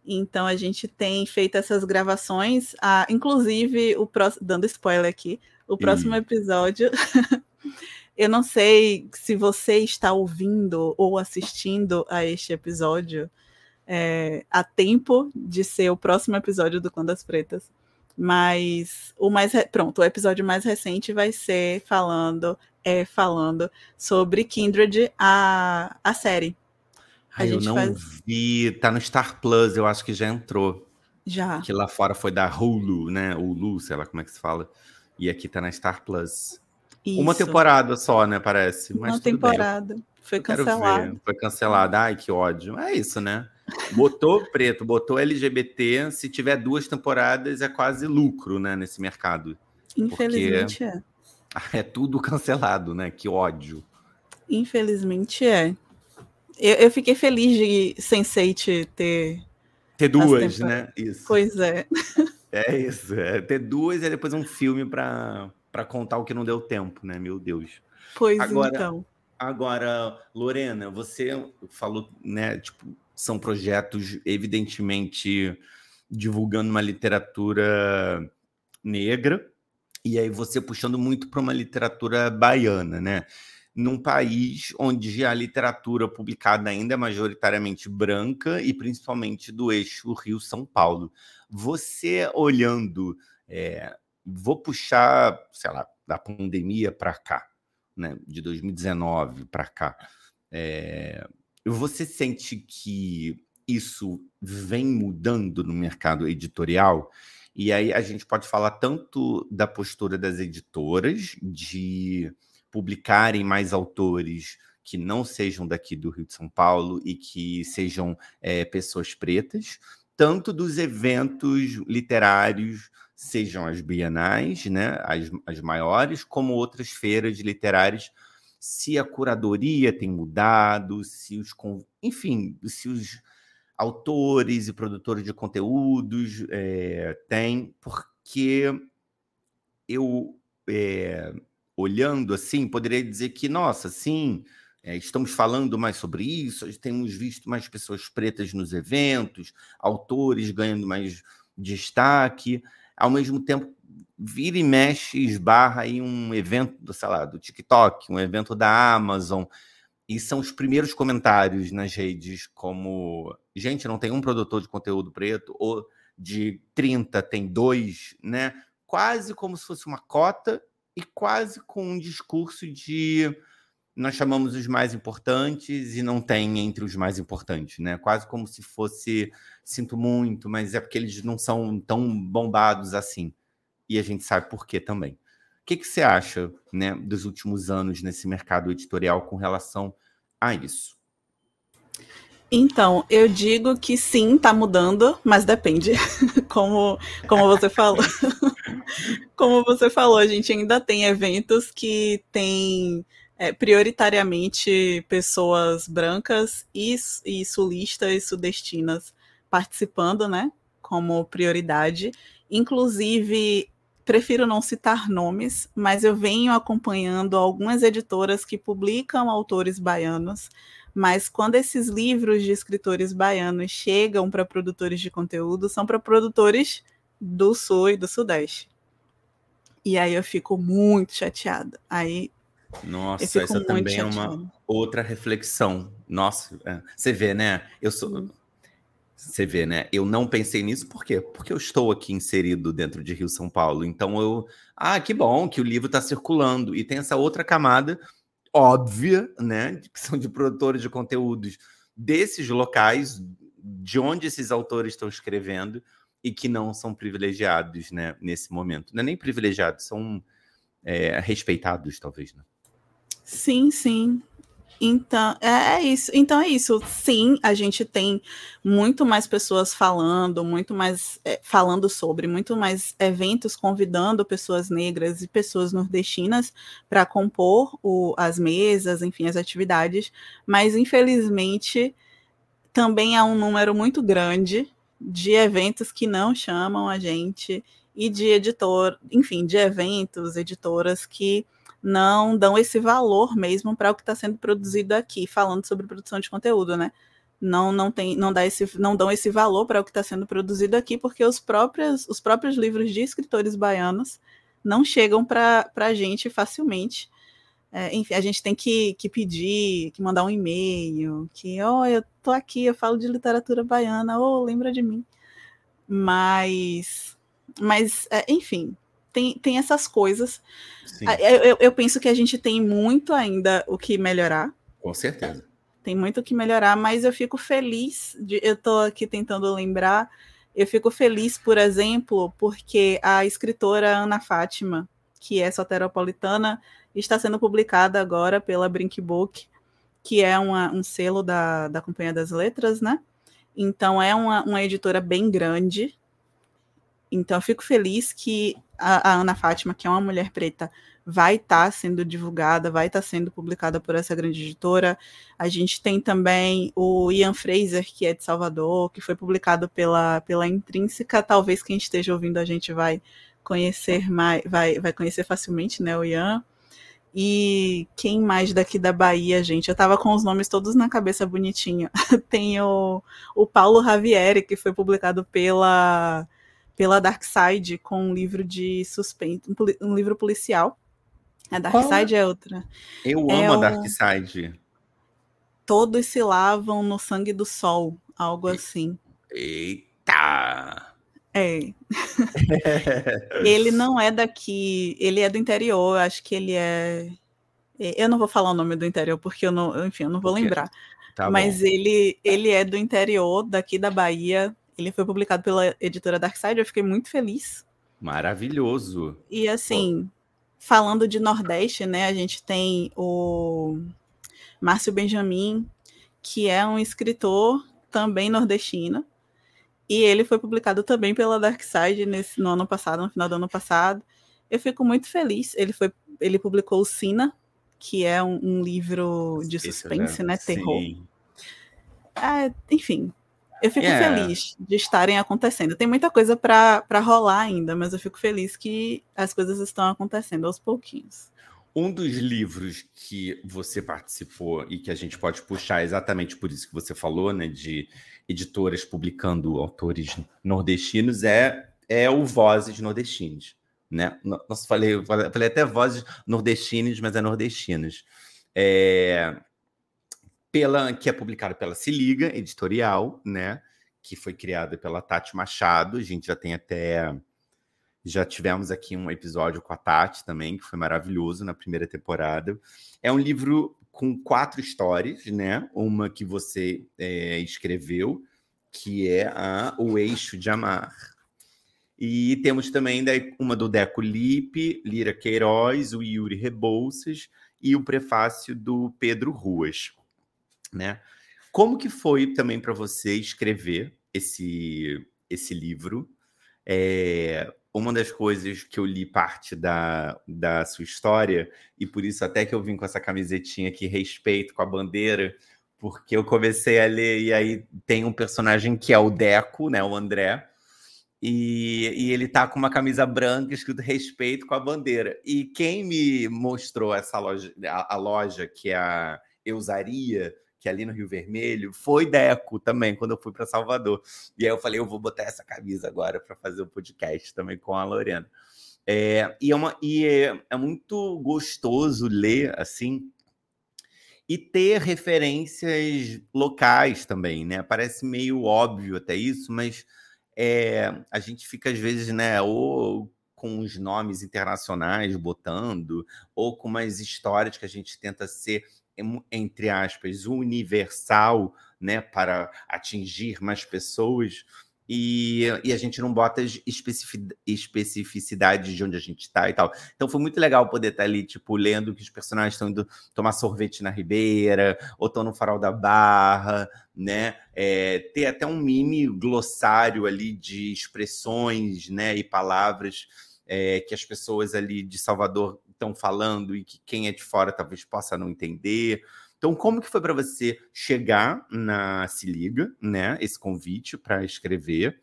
[SPEAKER 2] Então a gente tem feito essas gravações, ah, inclusive o dando spoiler aqui, o próximo episódio. [laughs] eu não sei se você está ouvindo ou assistindo a este episódio é, a tempo de ser o próximo episódio do Clã das Pretas. Mas o mais pronto, o episódio mais recente vai ser falando é falando sobre Kindred, a, a série.
[SPEAKER 1] A eu não faz... vi, tá no Star Plus, eu acho que já entrou.
[SPEAKER 2] Já.
[SPEAKER 1] Que lá fora foi da Hulu, né? Hulu, sei lá como é que se fala. E aqui tá na Star Plus. Isso. Uma temporada só, né? Parece.
[SPEAKER 2] Uma temporada. Bem. Foi cancelado.
[SPEAKER 1] Foi cancelado. Ai, que ódio. É isso, né? Botou preto, botou LGBT. Se tiver duas temporadas, é quase lucro, né? Nesse mercado.
[SPEAKER 2] Infelizmente Porque
[SPEAKER 1] é. [laughs] É tudo cancelado, né? Que ódio.
[SPEAKER 2] Infelizmente é. Eu, eu fiquei feliz de Sense8 ter.
[SPEAKER 1] Ter duas, né? Isso.
[SPEAKER 2] Pois é. [laughs]
[SPEAKER 1] É isso, é ter duas e depois um filme para contar o que não deu tempo, né? Meu Deus.
[SPEAKER 2] Pois agora, então.
[SPEAKER 1] Agora, Lorena, você falou, né? Tipo, são projetos evidentemente divulgando uma literatura negra, e aí você puxando muito para uma literatura baiana, né? Num país onde a literatura publicada ainda é majoritariamente branca e principalmente do eixo Rio-São Paulo. Você olhando, é, vou puxar, sei lá, da pandemia para cá, né, de 2019 para cá, é, você sente que isso vem mudando no mercado editorial? E aí a gente pode falar tanto da postura das editoras de publicarem mais autores que não sejam daqui do Rio de São Paulo e que sejam é, pessoas pretas, tanto dos eventos literários, sejam as bienais, né, as, as maiores, como outras feiras literárias, se a curadoria tem mudado, se os, enfim, se os autores e produtores de conteúdos é, têm, porque eu, é, olhando assim, poderia dizer que, nossa, sim, é, estamos falando mais sobre isso, temos visto mais pessoas pretas nos eventos, autores ganhando mais destaque. Ao mesmo tempo, vira e mexe, esbarra em um evento, sei lá, do TikTok, um evento da Amazon, e são os primeiros comentários nas redes, como gente, não tem um produtor de conteúdo preto, ou de 30 tem dois, né? Quase como se fosse uma cota e quase com um discurso de nós chamamos os mais importantes e não tem entre os mais importantes, né? Quase como se fosse sinto muito, mas é porque eles não são tão bombados assim. E a gente sabe por quê também. O que, que você acha, né, dos últimos anos nesse mercado editorial com relação a isso?
[SPEAKER 2] Então, eu digo que sim, está mudando, mas depende. [laughs] Como, como você falou. Como você falou, a gente ainda tem eventos que tem é, prioritariamente pessoas brancas e, e sulistas e sudestinas participando, né? Como prioridade. Inclusive, prefiro não citar nomes, mas eu venho acompanhando algumas editoras que publicam autores baianos. Mas quando esses livros de escritores baianos chegam para produtores de conteúdo, são para produtores do Sul e do Sudeste. E aí eu fico muito chateada. Aí
[SPEAKER 1] nossa, essa também chateada. é uma outra reflexão. Nossa, é. você vê, né? Eu sou. Você vê, né? Eu não pensei nisso, por quê? Porque eu estou aqui inserido dentro de Rio São Paulo. Então eu. Ah, que bom que o livro está circulando. E tem essa outra camada óbvia, né? Que são de produtores de conteúdos desses locais, de onde esses autores estão escrevendo e que não são privilegiados, né? Nesse momento. Não é nem privilegiados, são é, respeitados, talvez, né?
[SPEAKER 2] Sim, sim. Então, é, é isso. Então é isso. Sim, a gente tem muito mais pessoas falando, muito mais é, falando sobre, muito mais eventos convidando pessoas negras e pessoas nordestinas para compor o, as mesas, enfim, as atividades. Mas infelizmente também há um número muito grande de eventos que não chamam a gente e de editor, enfim, de eventos, editoras que não dão esse valor mesmo para o que está sendo produzido aqui, falando sobre produção de conteúdo, né? Não, não, tem, não, dá esse, não dão esse valor para o que está sendo produzido aqui, porque os próprios, os próprios livros de escritores baianos não chegam para a gente facilmente. É, enfim, a gente tem que, que pedir, que mandar um e-mail, que, oh, eu tô aqui, eu falo de literatura baiana, oh, lembra de mim. Mas, mas é, enfim, tem, tem essas coisas. Ah, eu, eu, penso que a gente tem muito ainda o que melhorar.
[SPEAKER 1] Com certeza.
[SPEAKER 2] Tem muito o que melhorar, mas eu fico feliz. De, eu estou aqui tentando lembrar. Eu fico feliz, por exemplo, porque a escritora Ana Fátima, que é soteropolitana, está sendo publicada agora pela Brink Book, que é uma, um selo da, da Companhia das Letras, né? Então é uma, uma editora bem grande, então, eu fico feliz que a, a Ana Fátima, que é uma mulher preta, vai estar tá sendo divulgada, vai estar tá sendo publicada por essa grande editora. A gente tem também o Ian Fraser, que é de Salvador, que foi publicado pela, pela Intrínseca. Talvez quem esteja ouvindo a gente vai conhecer mais, vai, vai conhecer facilmente, né, o Ian. E quem mais daqui da Bahia, gente? Eu tava com os nomes todos na cabeça bonitinho. [laughs] tem o, o Paulo Ravieri, que foi publicado pela pela Dark Side com um livro de suspense, um, um livro policial. A Dark Qual? Side é outra.
[SPEAKER 1] Eu é amo o... a Dark Side.
[SPEAKER 2] Todos se lavam no sangue do sol, algo assim.
[SPEAKER 1] Eita!
[SPEAKER 2] É. ele [laughs] não é daqui, ele é do interior, acho que ele é. Eu não vou falar o nome do interior porque eu não, enfim, eu não vou lembrar. Tá Mas ele, ele é do interior, daqui da Bahia, ele foi publicado pela editora Darkside, eu fiquei muito feliz.
[SPEAKER 1] Maravilhoso.
[SPEAKER 2] E assim, falando de Nordeste, né, a gente tem o Márcio Benjamin, que é um escritor também nordestino. E ele foi publicado também pela Darkside nesse no ano passado, no final do ano passado. Eu fico muito feliz. Ele foi, ele publicou o Sina, que é um, um livro de suspense, né, terror. É, enfim, eu fico yeah. feliz de estarem acontecendo. Tem muita coisa para rolar ainda, mas eu fico feliz que as coisas estão acontecendo aos pouquinhos.
[SPEAKER 1] Um dos livros que você participou e que a gente pode puxar exatamente por isso que você falou, né, de editoras publicando autores nordestinos, é, é o Vozes Nordestinos. Né? Nossa, falei, falei até Vozes Nordestinos, mas é Nordestinos. É, pela que é publicado pela Se Liga Editorial, né? Que foi criada pela Tati Machado. A gente já tem até. Já tivemos aqui um episódio com a Tati também, que foi maravilhoso na primeira temporada. É um livro com quatro histórias, né? Uma que você é, escreveu, que é a O Eixo de Amar. E temos também uma do Deco Lipe, Lira Queiroz, o Yuri Rebouças e o prefácio do Pedro Ruas né? Como que foi também para você escrever esse, esse livro? É, uma das coisas que eu li parte da, da sua história, e por isso até que eu vim com essa camisetinha aqui, respeito com a bandeira, porque eu comecei a ler e aí tem um personagem que é o Deco, né, o André, E, e, ele tá com uma camisa branca escrito respeito com a bandeira. E quem me mostrou essa loja, a, a loja que é a Eusaria, que é ali no Rio Vermelho, foi Deco também, quando eu fui para Salvador. E aí eu falei, eu vou botar essa camisa agora para fazer o um podcast também com a Lorena. É, e é, uma, e é, é muito gostoso ler assim e ter referências locais também, né? Parece meio óbvio até isso, mas é, a gente fica às vezes, né, ou com os nomes internacionais botando, ou com umas histórias que a gente tenta ser, entre aspas, universal, né, para atingir mais pessoas. E, e, a gente não bota especificidade de onde a gente está e tal. Então foi muito legal poder estar tá ali, tipo, lendo que os personagens estão indo tomar sorvete na Ribeira, ou estão no Farol da Barra, né? É, ter até um mini glossário ali de expressões, né, e palavras é, que as pessoas ali de Salvador estão falando e que quem é de fora talvez possa não entender. Então, como que foi para você chegar na Se Liga, né? Esse convite para escrever?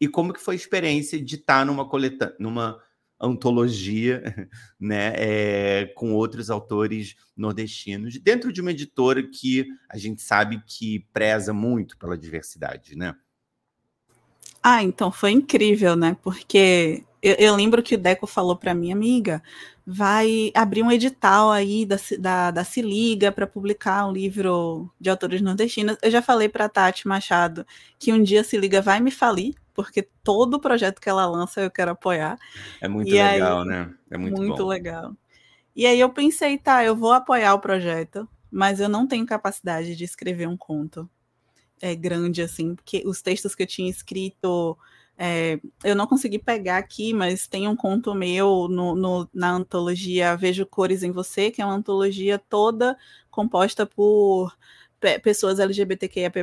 [SPEAKER 1] E como que foi a experiência de estar tá numa coleta, numa antologia, [laughs] né, é, com outros autores nordestinos, dentro de uma editora que a gente sabe que preza muito pela diversidade, né?
[SPEAKER 2] Ah, então foi incrível, né? Porque eu, eu lembro que o Deco falou para minha amiga, vai abrir um edital aí da, da, da Se Liga para publicar um livro de autores nordestinos. Eu já falei para Tati Machado que um dia Se Liga vai me falir, porque todo projeto que ela lança eu quero apoiar.
[SPEAKER 1] É muito e legal, aí, né? É muito,
[SPEAKER 2] muito
[SPEAKER 1] bom.
[SPEAKER 2] legal. E aí eu pensei, tá, eu vou apoiar o projeto, mas eu não tenho capacidade de escrever um conto é, grande assim, porque os textos que eu tinha escrito é, eu não consegui pegar aqui, mas tem um conto meu no, no, na antologia Vejo Cores em Você, que é uma antologia toda composta por pessoas LGBTQIAP+,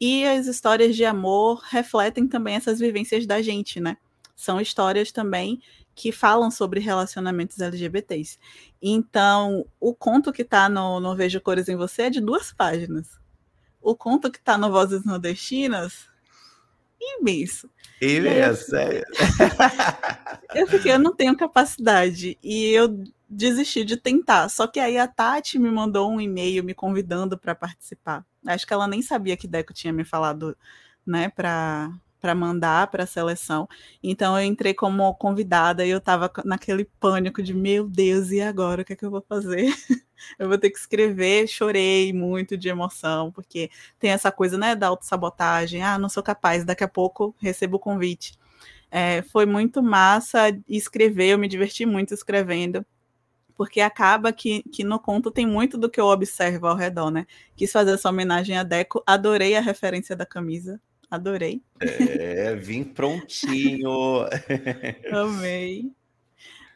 [SPEAKER 2] e as histórias de amor refletem também essas vivências da gente, né? São histórias também que falam sobre relacionamentos LGBTs. Então, o conto que está no, no Vejo Cores em Você é de duas páginas. O conto que está no Vozes Nordestinas imenso.
[SPEAKER 1] Imenso, é. [laughs]
[SPEAKER 2] Eu fiquei, eu não tenho capacidade. E eu desisti de tentar. Só que aí a Tati me mandou um e-mail me convidando para participar. Acho que ela nem sabia que Deco tinha me falado, né, para para mandar para a seleção. Então eu entrei como convidada e eu estava naquele pânico de meu Deus, e agora o que é que eu vou fazer? [laughs] eu vou ter que escrever, chorei muito de emoção, porque tem essa coisa, né, da autossabotagem, ah, não sou capaz, daqui a pouco recebo o convite. É, foi muito massa escrever, eu me diverti muito escrevendo, porque acaba que, que no conto tem muito do que eu observo ao redor, né? Quis fazer essa homenagem a Deco, adorei a referência da camisa, Adorei.
[SPEAKER 1] É, vim prontinho. [laughs]
[SPEAKER 2] Amei.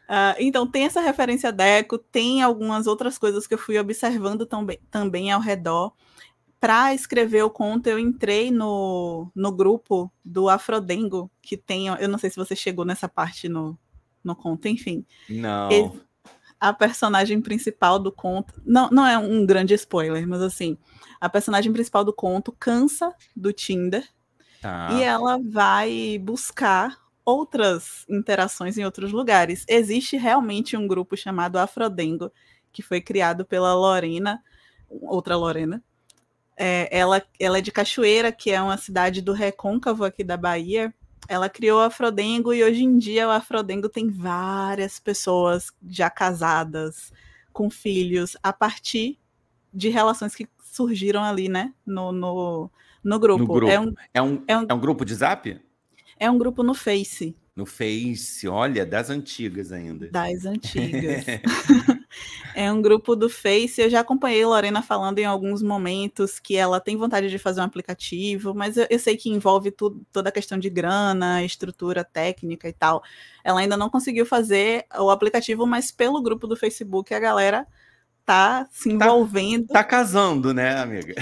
[SPEAKER 2] Uh, então, tem essa referência Deco, tem algumas outras coisas que eu fui observando também, também ao redor. Para escrever o conto, eu entrei no, no grupo do Afrodengo, que tem. Eu não sei se você chegou nessa parte no, no conto, enfim.
[SPEAKER 1] Não.
[SPEAKER 2] a personagem principal do conto. Não, não é um grande spoiler, mas assim. A personagem principal do conto cansa do Tinder Tá. E ela vai buscar outras interações em outros lugares. Existe realmente um grupo chamado Afrodengo, que foi criado pela Lorena, outra Lorena. É, ela, ela é de Cachoeira, que é uma cidade do Recôncavo aqui da Bahia. Ela criou o Afrodengo e hoje em dia o Afrodengo tem várias pessoas já casadas, com filhos, a partir de relações que surgiram ali, né, no, no no grupo. No
[SPEAKER 1] grupo. É, um, é, um, é, um, é um grupo de zap?
[SPEAKER 2] É um grupo no Face.
[SPEAKER 1] No Face, olha, das antigas ainda.
[SPEAKER 2] Das antigas. [laughs] [laughs] é um grupo do Face. Eu já acompanhei Lorena falando em alguns momentos que ela tem vontade de fazer um aplicativo, mas eu, eu sei que envolve tudo, toda a questão de grana, estrutura técnica e tal. Ela ainda não conseguiu fazer o aplicativo, mas pelo grupo do Facebook a galera tá se tá envolvendo.
[SPEAKER 1] Tá, tá, casando, né, amiga?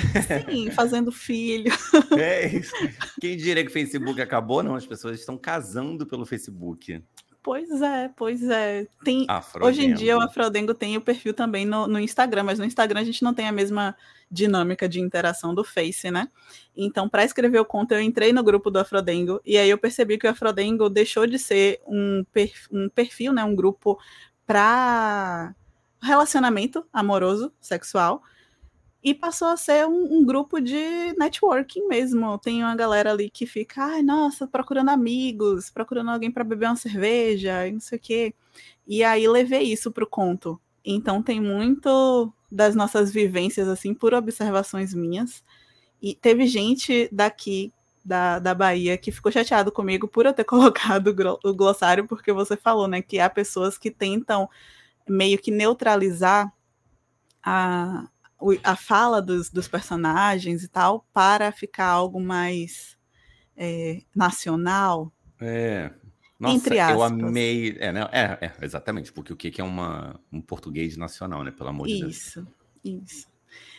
[SPEAKER 2] Sim, fazendo filho. [laughs]
[SPEAKER 1] É isso. Quem diria que o Facebook acabou? Não, as pessoas estão casando pelo Facebook.
[SPEAKER 2] Pois é, pois é. Tem, hoje em dia o Afrodengo tem o perfil também no, no Instagram, mas no Instagram a gente não tem a mesma dinâmica de interação do Face, né? Então, para escrever o conto, eu entrei no grupo do Afrodengo e aí eu percebi que o Afrodengo deixou de ser um, perfil, um perfil né, um grupo para relacionamento amoroso, sexual, e passou a ser um, um, grupo de networking mesmo. Tem uma galera ali que fica, ai, nossa, procurando amigos, procurando alguém para beber uma cerveja, e não sei o quê. E aí levei isso pro conto. Então tem muito das nossas vivências, assim, por observações minhas. E teve gente daqui da, da Bahia que ficou chateado comigo por eu ter [laughs] colocado o glossário, porque você falou, né, que há pessoas que tentam meio que neutralizar a, a fala dos, dos personagens e tal para ficar algo mais é, nacional.
[SPEAKER 1] É. Nossa, entre aspas. eu amei. É, né? é, é, exatamente, porque o que é uma, um português nacional, né? Pelo amor de Deus.
[SPEAKER 2] Isso, isso.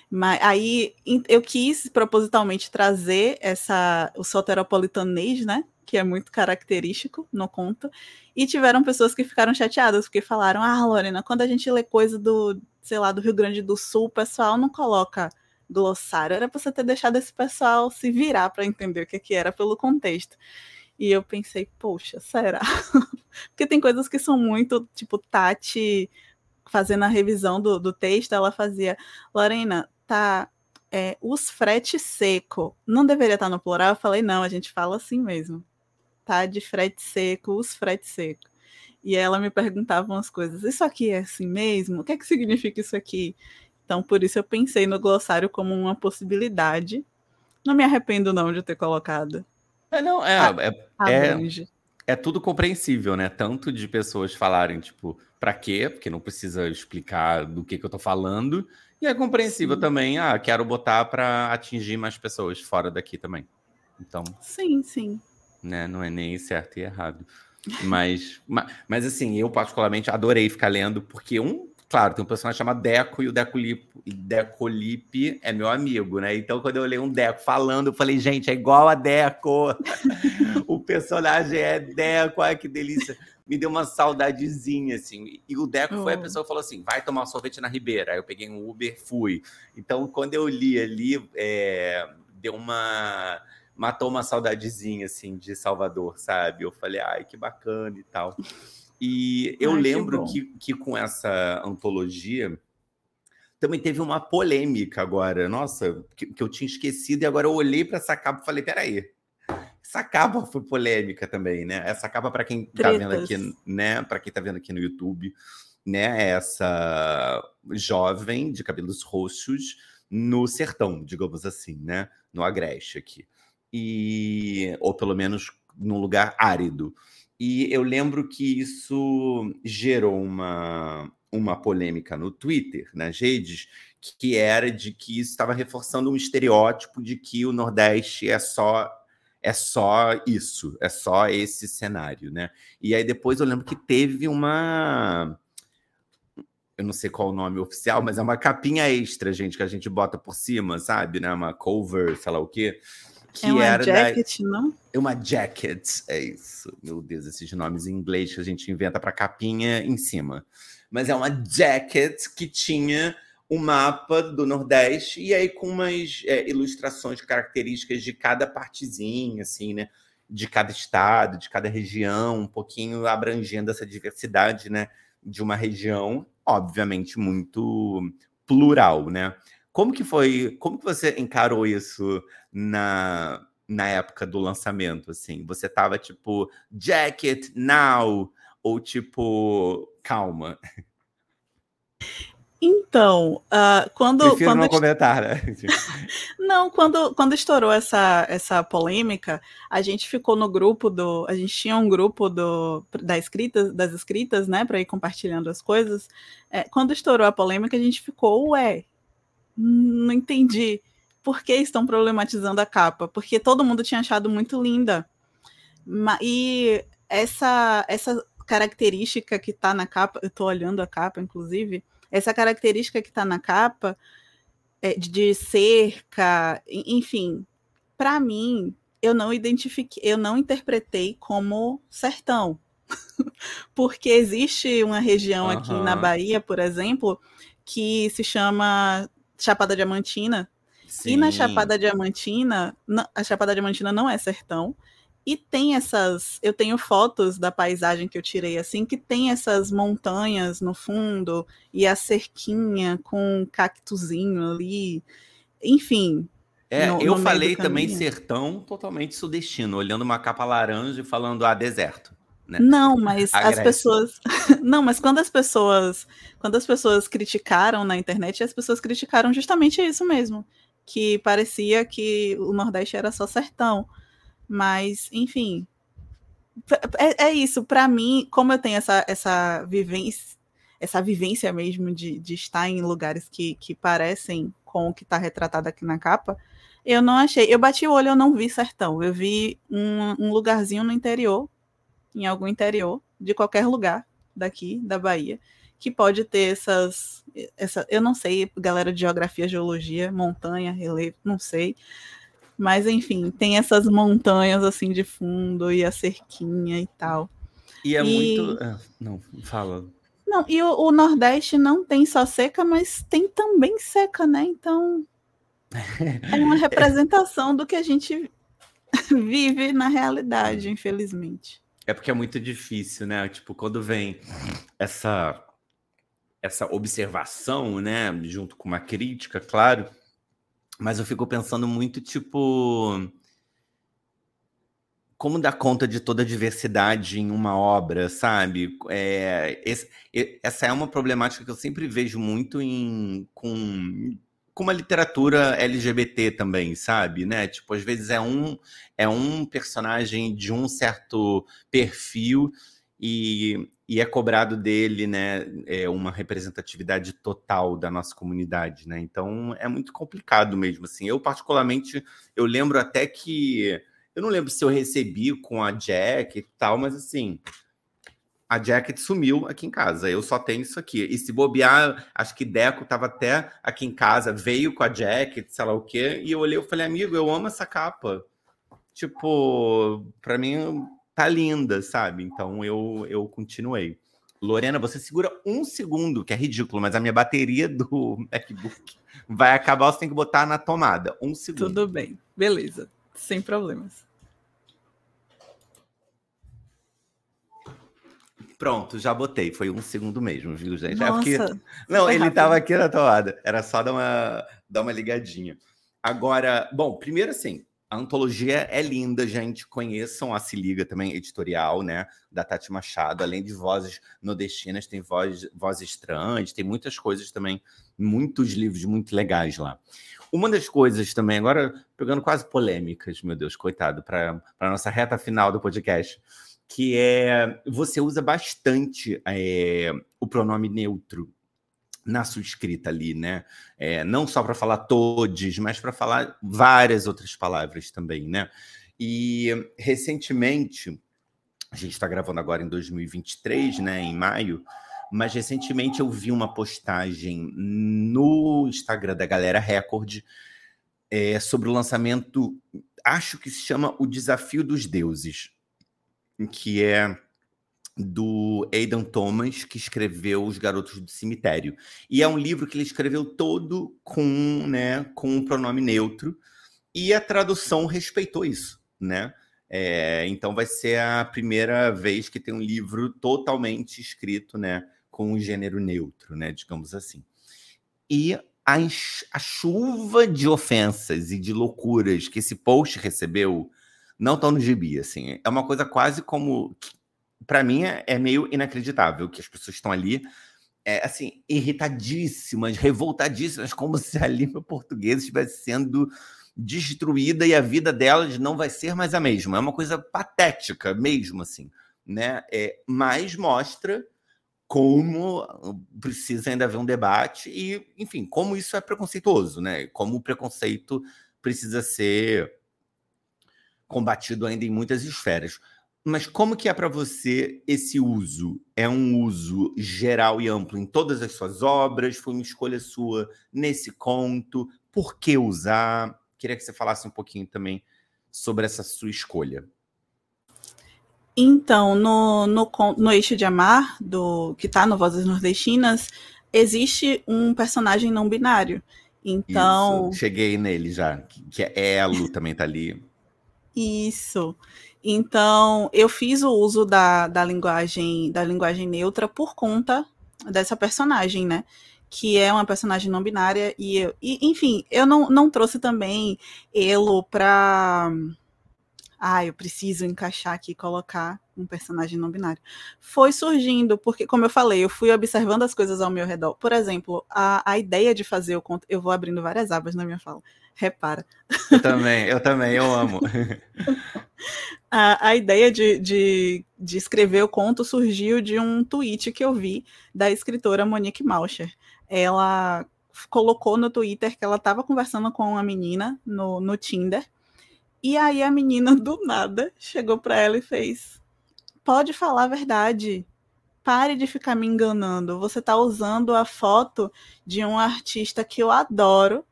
[SPEAKER 2] Mas aí eu quis propositalmente trazer essa o soteropolitanês, né? Que é muito característico no conto. E tiveram pessoas que ficaram chateadas, porque falaram: Ah, Lorena, quando a gente lê coisa do, sei lá, do Rio Grande do Sul, o pessoal não coloca glossário. Era para você ter deixado esse pessoal se virar para entender o que, que era pelo contexto. E eu pensei, poxa, será? [laughs] Porque tem coisas que são muito, tipo, Tati fazendo a revisão do, do texto, ela fazia, Lorena, tá é, os frete seco. Não deveria estar no plural? Eu falei, não, a gente fala assim mesmo. Tá de frete seco, os frete seco. E ela me perguntava umas coisas. Isso aqui é assim mesmo? O que é que significa isso aqui? Então, por isso eu pensei no glossário como uma possibilidade. Não me arrependo, não, de ter colocado.
[SPEAKER 1] É, não, é, a, é, é, é, tudo compreensível, né? Tanto de pessoas falarem, tipo, pra quê? Porque não precisa explicar do que, que eu tô falando. E é compreensível sim. também, ah, quero botar para atingir mais pessoas fora daqui também. Então.
[SPEAKER 2] Sim, sim.
[SPEAKER 1] Né, não é nem certo e errado. Mas, mas, mas, assim, eu particularmente adorei ficar lendo, porque um, claro, tem um personagem chamado Deco e o Decolipe, Decolipe é meu amigo, né? Então, quando eu olhei um Deco falando, eu falei, gente, é igual a Deco. [laughs] o personagem é Deco, ai que delícia. Me deu uma saudadezinha, assim. E o Deco oh. foi a oh. pessoa que falou assim: vai tomar um sorvete na Ribeira. Aí eu peguei um Uber, fui. Então, quando eu li ali, é, deu uma matou uma saudadezinha, assim, de Salvador, sabe? Eu falei, ai, que bacana e tal. E eu ai, lembro que, que, que com essa antologia também teve uma polêmica agora. Nossa, que, que eu tinha esquecido e agora eu olhei para essa capa e falei, peraí, essa capa foi polêmica também, né? Essa capa, para quem está vendo aqui, né? Para quem está vendo aqui no YouTube, né? É essa jovem de cabelos roxos no sertão, digamos assim, né? No Agreste aqui e ou pelo menos num lugar árido. E eu lembro que isso gerou uma, uma polêmica no Twitter, nas redes, que era de que isso estava reforçando um estereótipo de que o Nordeste é só é só isso, é só esse cenário, né? E aí depois eu lembro que teve uma eu não sei qual o nome oficial, mas é uma capinha extra, gente, que a gente bota por cima, sabe, né? Uma cover, sei lá o quê
[SPEAKER 2] que é uma era jacket, da... não?
[SPEAKER 1] É uma jacket, é isso. Meu Deus, esses nomes em inglês que a gente inventa para capinha em cima. Mas é uma jacket que tinha o um mapa do Nordeste e aí com umas é, ilustrações características de cada partezinha, assim, né? De cada estado, de cada região, um pouquinho abrangendo essa diversidade, né? De uma região, obviamente, muito plural, né? Como que foi? Como que você encarou isso na, na época do lançamento? Assim, você tava tipo jacket now ou tipo calma?
[SPEAKER 2] Então, uh, quando.
[SPEAKER 1] Prefiro
[SPEAKER 2] quando
[SPEAKER 1] não comentar, né? [laughs]
[SPEAKER 2] não, quando, quando estourou essa, essa polêmica, a gente ficou no grupo do. A gente tinha um grupo do, da escrita, das escritas, né, para ir compartilhando as coisas. É, quando estourou a polêmica, a gente ficou, ué, não entendi por que estão problematizando a capa, porque todo mundo tinha achado muito linda. E essa, essa característica que está na capa, eu estou olhando a capa, inclusive, essa característica que está na capa é, de cerca, enfim, para mim, eu não identifiquei, eu não interpretei como sertão. [laughs] porque existe uma região uhum. aqui na Bahia, por exemplo, que se chama Chapada Diamantina. Sim. E na Chapada Diamantina, a Chapada Diamantina não é sertão, e tem essas. Eu tenho fotos da paisagem que eu tirei assim, que tem essas montanhas no fundo e a cerquinha com um cactuzinho ali. Enfim.
[SPEAKER 1] É, no, eu no falei também sertão totalmente sudestino, olhando uma capa laranja e falando, ah, deserto. Né?
[SPEAKER 2] Não, mas as pessoas. [laughs] Não, mas quando as pessoas. Quando as pessoas criticaram na internet, as pessoas criticaram justamente isso mesmo. Que parecia que o Nordeste era só sertão. Mas, enfim. É, é isso, para mim, como eu tenho essa, essa vivência, essa vivência mesmo de, de estar em lugares que, que parecem com o que está retratado aqui na capa, eu não achei. Eu bati o olho, eu não vi sertão. Eu vi um, um lugarzinho no interior, em algum interior, de qualquer lugar daqui, da Bahia, que pode ter essas. Essa, eu não sei, galera de geografia, geologia, montanha, relevo, não sei. Mas enfim, tem essas montanhas assim de fundo e a cerquinha e tal.
[SPEAKER 1] E é e... muito. Ah, não, fala.
[SPEAKER 2] Não, e o, o, Nordeste não tem só seca, mas tem também seca, né? Então [laughs] é uma representação do que a gente [laughs] vive na realidade, infelizmente.
[SPEAKER 1] É porque é muito difícil, né? Tipo, quando vem essa essa observação, né, junto com uma crítica, claro, mas eu fico pensando muito, tipo. Como dar conta de toda a diversidade em uma obra, sabe? É, esse, essa é uma problemática que eu sempre vejo muito em, com, com uma literatura LGBT também, sabe? Né? Tipo, às vezes é um, é um personagem de um certo perfil e, e é cobrado dele, né, é uma representatividade total da nossa comunidade, né? Então é muito complicado mesmo, assim. Eu particularmente, eu lembro até que eu não lembro se eu recebi com a Jack e tal, mas assim, a jacket sumiu aqui em casa. Eu só tenho isso aqui. E se bobear, acho que Deco estava até aqui em casa, veio com a jacket, sei lá o quê, e eu olhei e falei, amigo, eu amo essa capa. Tipo, para mim tá linda, sabe? Então eu, eu continuei. Lorena, você segura um segundo, que é ridículo, mas a minha bateria do [laughs] MacBook vai acabar, você tem que botar na tomada. Um segundo.
[SPEAKER 2] Tudo bem, beleza, sem problemas.
[SPEAKER 1] Pronto, já botei. Foi um segundo mesmo, viu, gente? Nossa, é porque... [laughs] Não, ele estava aqui na tomada. Era só dar uma, dar uma ligadinha. Agora, bom, primeiro assim, a antologia é linda, gente. Conheçam a Se Liga também, editorial, né? Da Tati Machado. Além de vozes nordestinas, tem voz, vozes trans, tem muitas coisas também, muitos livros muito legais lá. Uma das coisas também, agora pegando quase polêmicas, meu Deus, coitado, para a nossa reta final do podcast, que é você usa bastante é, o pronome neutro na sua escrita ali, né? É, não só para falar todos, mas para falar várias outras palavras também, né? E recentemente, a gente está gravando agora em 2023, né? Em maio, mas recentemente eu vi uma postagem no Instagram da Galera Record é, sobre o lançamento, acho que se chama O Desafio dos Deuses, que é do Aidan Thomas, que escreveu Os Garotos do Cemitério. E é um livro que ele escreveu todo com, né, com um pronome neutro, e a tradução respeitou isso, né? É, então vai ser a primeira vez que tem um livro totalmente escrito, né, com um gênero neutro, né, digamos assim. E a, a chuva de ofensas e de loucuras que esse post recebeu não estão no gibi, assim. É uma coisa quase como para mim é, é, meio inacreditável que as pessoas estão ali, é, assim, irritadíssimas, revoltadíssimas, como [laughs] se a língua portuguesa estivesse sendo destruída e a vida delas não vai ser mais a mesma. É uma coisa patética mesmo, assim, né? É, mas mostra como precisa ainda haver um debate e, enfim, como isso é preconceituoso, né? Como o preconceito precisa ser combatido ainda em muitas esferas. Mas como que é para você esse uso? É um uso geral e amplo em todas as suas obras? Foi uma escolha sua nesse conto? Por que usar? Queria que você falasse um pouquinho também sobre essa sua escolha.
[SPEAKER 2] Então, no, no, no Eixo de Amar, do, que está no Vozes Nordestinas, existe um personagem não binário. Então.
[SPEAKER 1] Isso. Cheguei nele já. Que é Elo também tá ali. [laughs]
[SPEAKER 2] Isso. Então, eu fiz o uso da, da linguagem da linguagem neutra por conta dessa personagem, né? Que é uma personagem não binária. E, eu, e enfim, eu não, não trouxe também Elo para ah, eu preciso encaixar aqui e colocar um personagem não binário. Foi surgindo, porque, como eu falei, eu fui observando as coisas ao meu redor. Por exemplo, a, a ideia de fazer o conto. Eu vou abrindo várias abas na minha fala. Repara.
[SPEAKER 1] Eu também, eu também, eu amo. [laughs]
[SPEAKER 2] a, a ideia de, de, de escrever o conto surgiu de um tweet que eu vi da escritora Monique Mauscher. Ela colocou no Twitter que ela estava conversando com uma menina no, no Tinder e aí a menina do nada chegou para ela e fez: "Pode falar a verdade. Pare de ficar me enganando. Você está usando a foto de um artista que eu adoro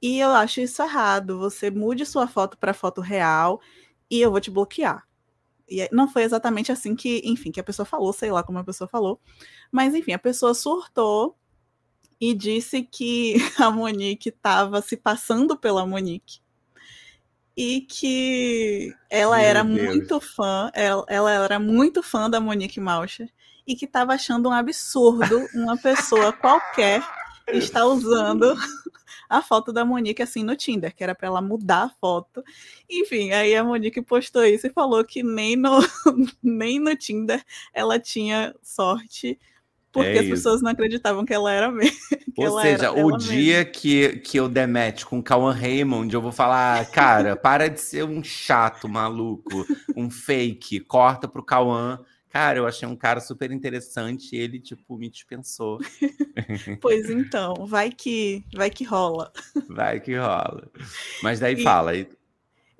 [SPEAKER 2] e eu acho isso errado. Você mude sua foto para foto real e eu vou te bloquear." E não foi exatamente assim que, enfim, que a pessoa falou, sei lá como a pessoa falou. Mas enfim, a pessoa surtou e disse que [laughs] a Monique estava se passando pela Monique e que ela Meu era Deus. muito fã, ela, ela, era muito fã da Monique Malcher e que estava achando um absurdo uma pessoa qualquer estar usando [laughs] a foto da Monique assim no Tinder, que era para ela mudar a foto. Enfim, aí a Monique postou isso e falou que nem no, [laughs] nem no Tinder ela tinha sorte porque é as pessoas não acreditavam que ela era mesmo. [laughs]
[SPEAKER 1] Ou seja, o dia que, que eu der match com o Kawan Raymond, eu vou falar, cara, para de ser um chato maluco, um fake, corta pro Kawan. Cara, eu achei um cara super interessante, ele, tipo, me dispensou. [laughs]
[SPEAKER 2] pois então, vai que vai que rola.
[SPEAKER 1] Vai que rola. Mas daí e... fala,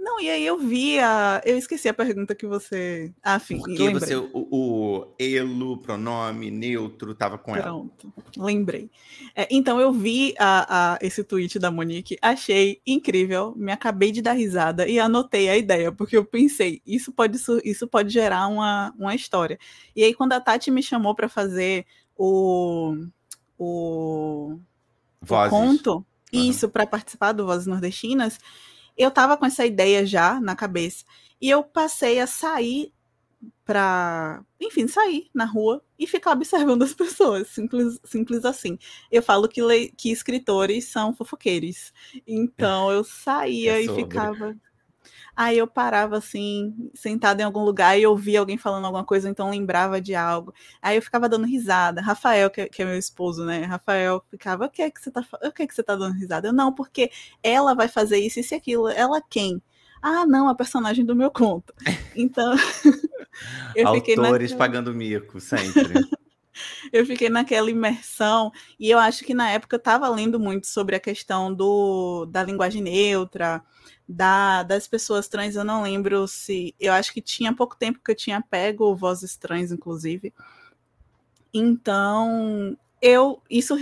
[SPEAKER 2] não, e aí eu vi a. Eu esqueci a pergunta que você. Ah, enfim.
[SPEAKER 1] Por que você, o, o elo, pronome, neutro, tava com ela?
[SPEAKER 2] Pronto, lembrei. É, então eu vi a, a, esse tweet da Monique, achei incrível, me acabei de dar risada e anotei a ideia, porque eu pensei, isso pode, isso pode gerar uma, uma história. E aí, quando a Tati me chamou para fazer o. o, o conto, uhum. isso, para participar do Vozes Nordestinas eu tava com essa ideia já na cabeça. E eu passei a sair para, enfim, sair na rua e ficar observando as [laughs] pessoas, simples, simples assim. Eu falo que, le, que escritores são fofoqueiros. Então eu saía é e ficava Aí eu parava assim, sentada em algum lugar e ouvia alguém falando alguma coisa, então lembrava de algo. Aí eu ficava dando risada. Rafael, que, que é meu esposo, né? Rafael ficava, o que é que você tá, o que é que você tá dando risada? Eu, não, porque ela vai fazer isso, isso e aquilo. Ela quem? Ah, não, a personagem do meu conto. Então, [laughs]
[SPEAKER 1] eu fiquei Autores naquela... pagando mico, sempre. [laughs]
[SPEAKER 2] eu fiquei naquela imersão e eu acho que na época eu estava lendo muito sobre a questão do, da linguagem neutra, da, das pessoas trans, eu não lembro se. Eu acho que tinha pouco tempo que eu tinha pego Vozes Trans, inclusive. Então, eu isso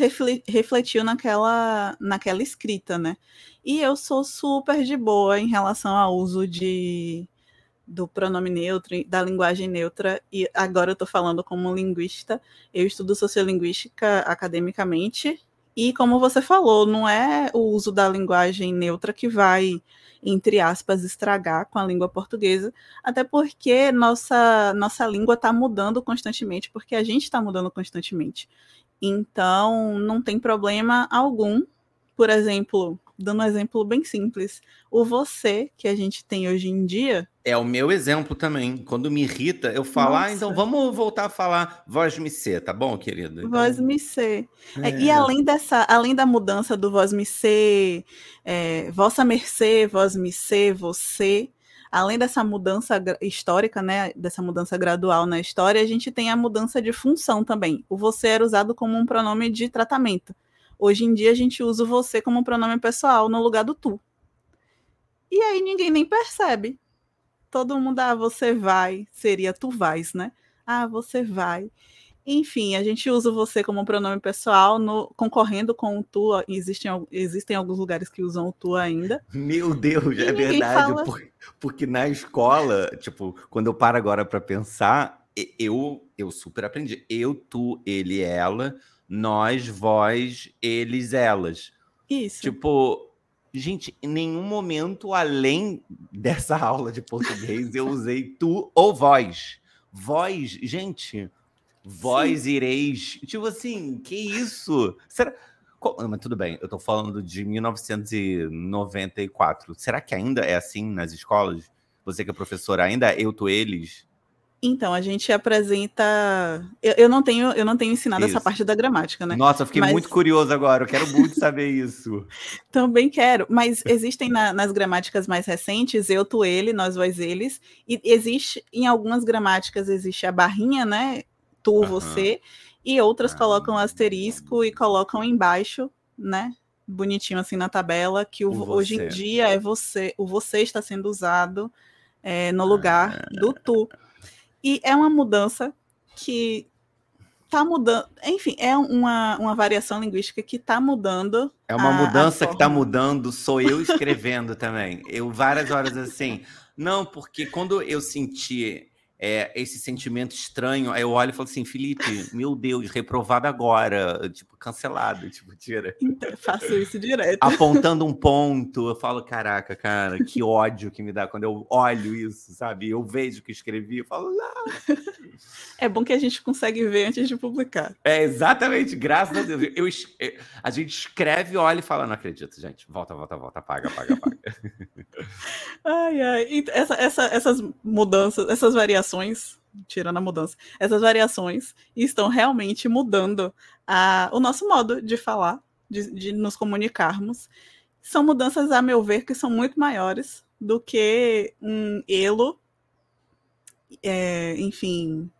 [SPEAKER 2] refletiu naquela, naquela escrita, né? E eu sou super de boa em relação ao uso de do pronome neutro, da linguagem neutra, e agora eu estou falando como linguista, eu estudo sociolinguística academicamente, e como você falou, não é o uso da linguagem neutra que vai entre aspas, estragar com a língua portuguesa, até porque nossa, nossa língua está mudando constantemente, porque a gente está mudando constantemente. Então, não tem problema algum. Por exemplo, dando um exemplo bem simples, o você que a gente tem hoje em dia.
[SPEAKER 1] É o meu exemplo também. Quando me irrita, eu falo, ah, então vamos voltar a falar voz me ser, tá bom, querido? Então...
[SPEAKER 2] Voz me ser. É. É, e além dessa, além da mudança do voz me ser, é, vossa mercê, voz me ser, você, além dessa mudança histórica, né, dessa mudança gradual na história, a gente tem a mudança de função também. O você era usado como um pronome de tratamento. Hoje em dia a gente usa o você como pronome pessoal no lugar do tu. E aí ninguém nem percebe. Todo mundo, ah, você vai, seria tu vais, né? Ah, você vai. Enfim, a gente usa você como pronome pessoal, no, concorrendo com o tu. Existem, existem alguns lugares que usam o tu ainda.
[SPEAKER 1] Meu Deus, é verdade. Fala... Porque, porque na escola, tipo, quando eu paro agora para pensar, eu, eu super aprendi. Eu, tu, ele, ela, nós, vós, eles, elas.
[SPEAKER 2] Isso.
[SPEAKER 1] Tipo, gente, em nenhum momento além dessa [laughs] aula de português eu usei tu ou vós. Vós, gente, vós Sim. ireis. Tipo assim, que isso? Será. Mas tudo bem, eu tô falando de 1994. Será que ainda é assim nas escolas? Você que é professora, ainda é eu, tu, eles?
[SPEAKER 2] Então, a gente apresenta. Eu, eu, não tenho, eu não tenho ensinado isso. essa parte da gramática, né?
[SPEAKER 1] Nossa, eu fiquei mas... muito curioso agora, eu quero muito saber isso. [laughs]
[SPEAKER 2] Também quero, mas existem na, nas gramáticas mais recentes, eu, tu, ele, nós, vós, eles, e existe, em algumas gramáticas, existe a barrinha, né? Tu, uhum. você, e outras uhum. colocam asterisco e colocam embaixo, né? Bonitinho assim na tabela, que o, o hoje em dia é você, o você está sendo usado é, no lugar ah. do tu. E é uma mudança que está mudando. Enfim, é uma, uma variação linguística que está mudando.
[SPEAKER 1] É uma a, mudança a que está mudando, sou eu escrevendo também. Eu várias horas assim. Não, porque quando eu senti é, esse sentimento estranho. Aí eu olho e falo assim, Felipe, meu Deus, reprovado agora, tipo, cancelado, tipo, tira.
[SPEAKER 2] Então, faço isso direto.
[SPEAKER 1] Apontando um ponto, eu falo, caraca, cara, que ódio que me dá quando eu olho isso, sabe? Eu vejo o que escrevi, eu falo, não.
[SPEAKER 2] É bom que a gente consegue ver antes de publicar.
[SPEAKER 1] É, exatamente, graças a Deus. Eu, eu, a gente escreve, olha e fala, não acredito, gente, volta, volta, volta, apaga, apaga, apaga. [laughs]
[SPEAKER 2] ai, ai, essa, essa, essas mudanças, essas variações variações, tirando a mudança, essas variações estão realmente mudando a, o nosso modo de falar, de, de nos comunicarmos. São mudanças, a meu ver, que são muito maiores do que um elo, é, enfim.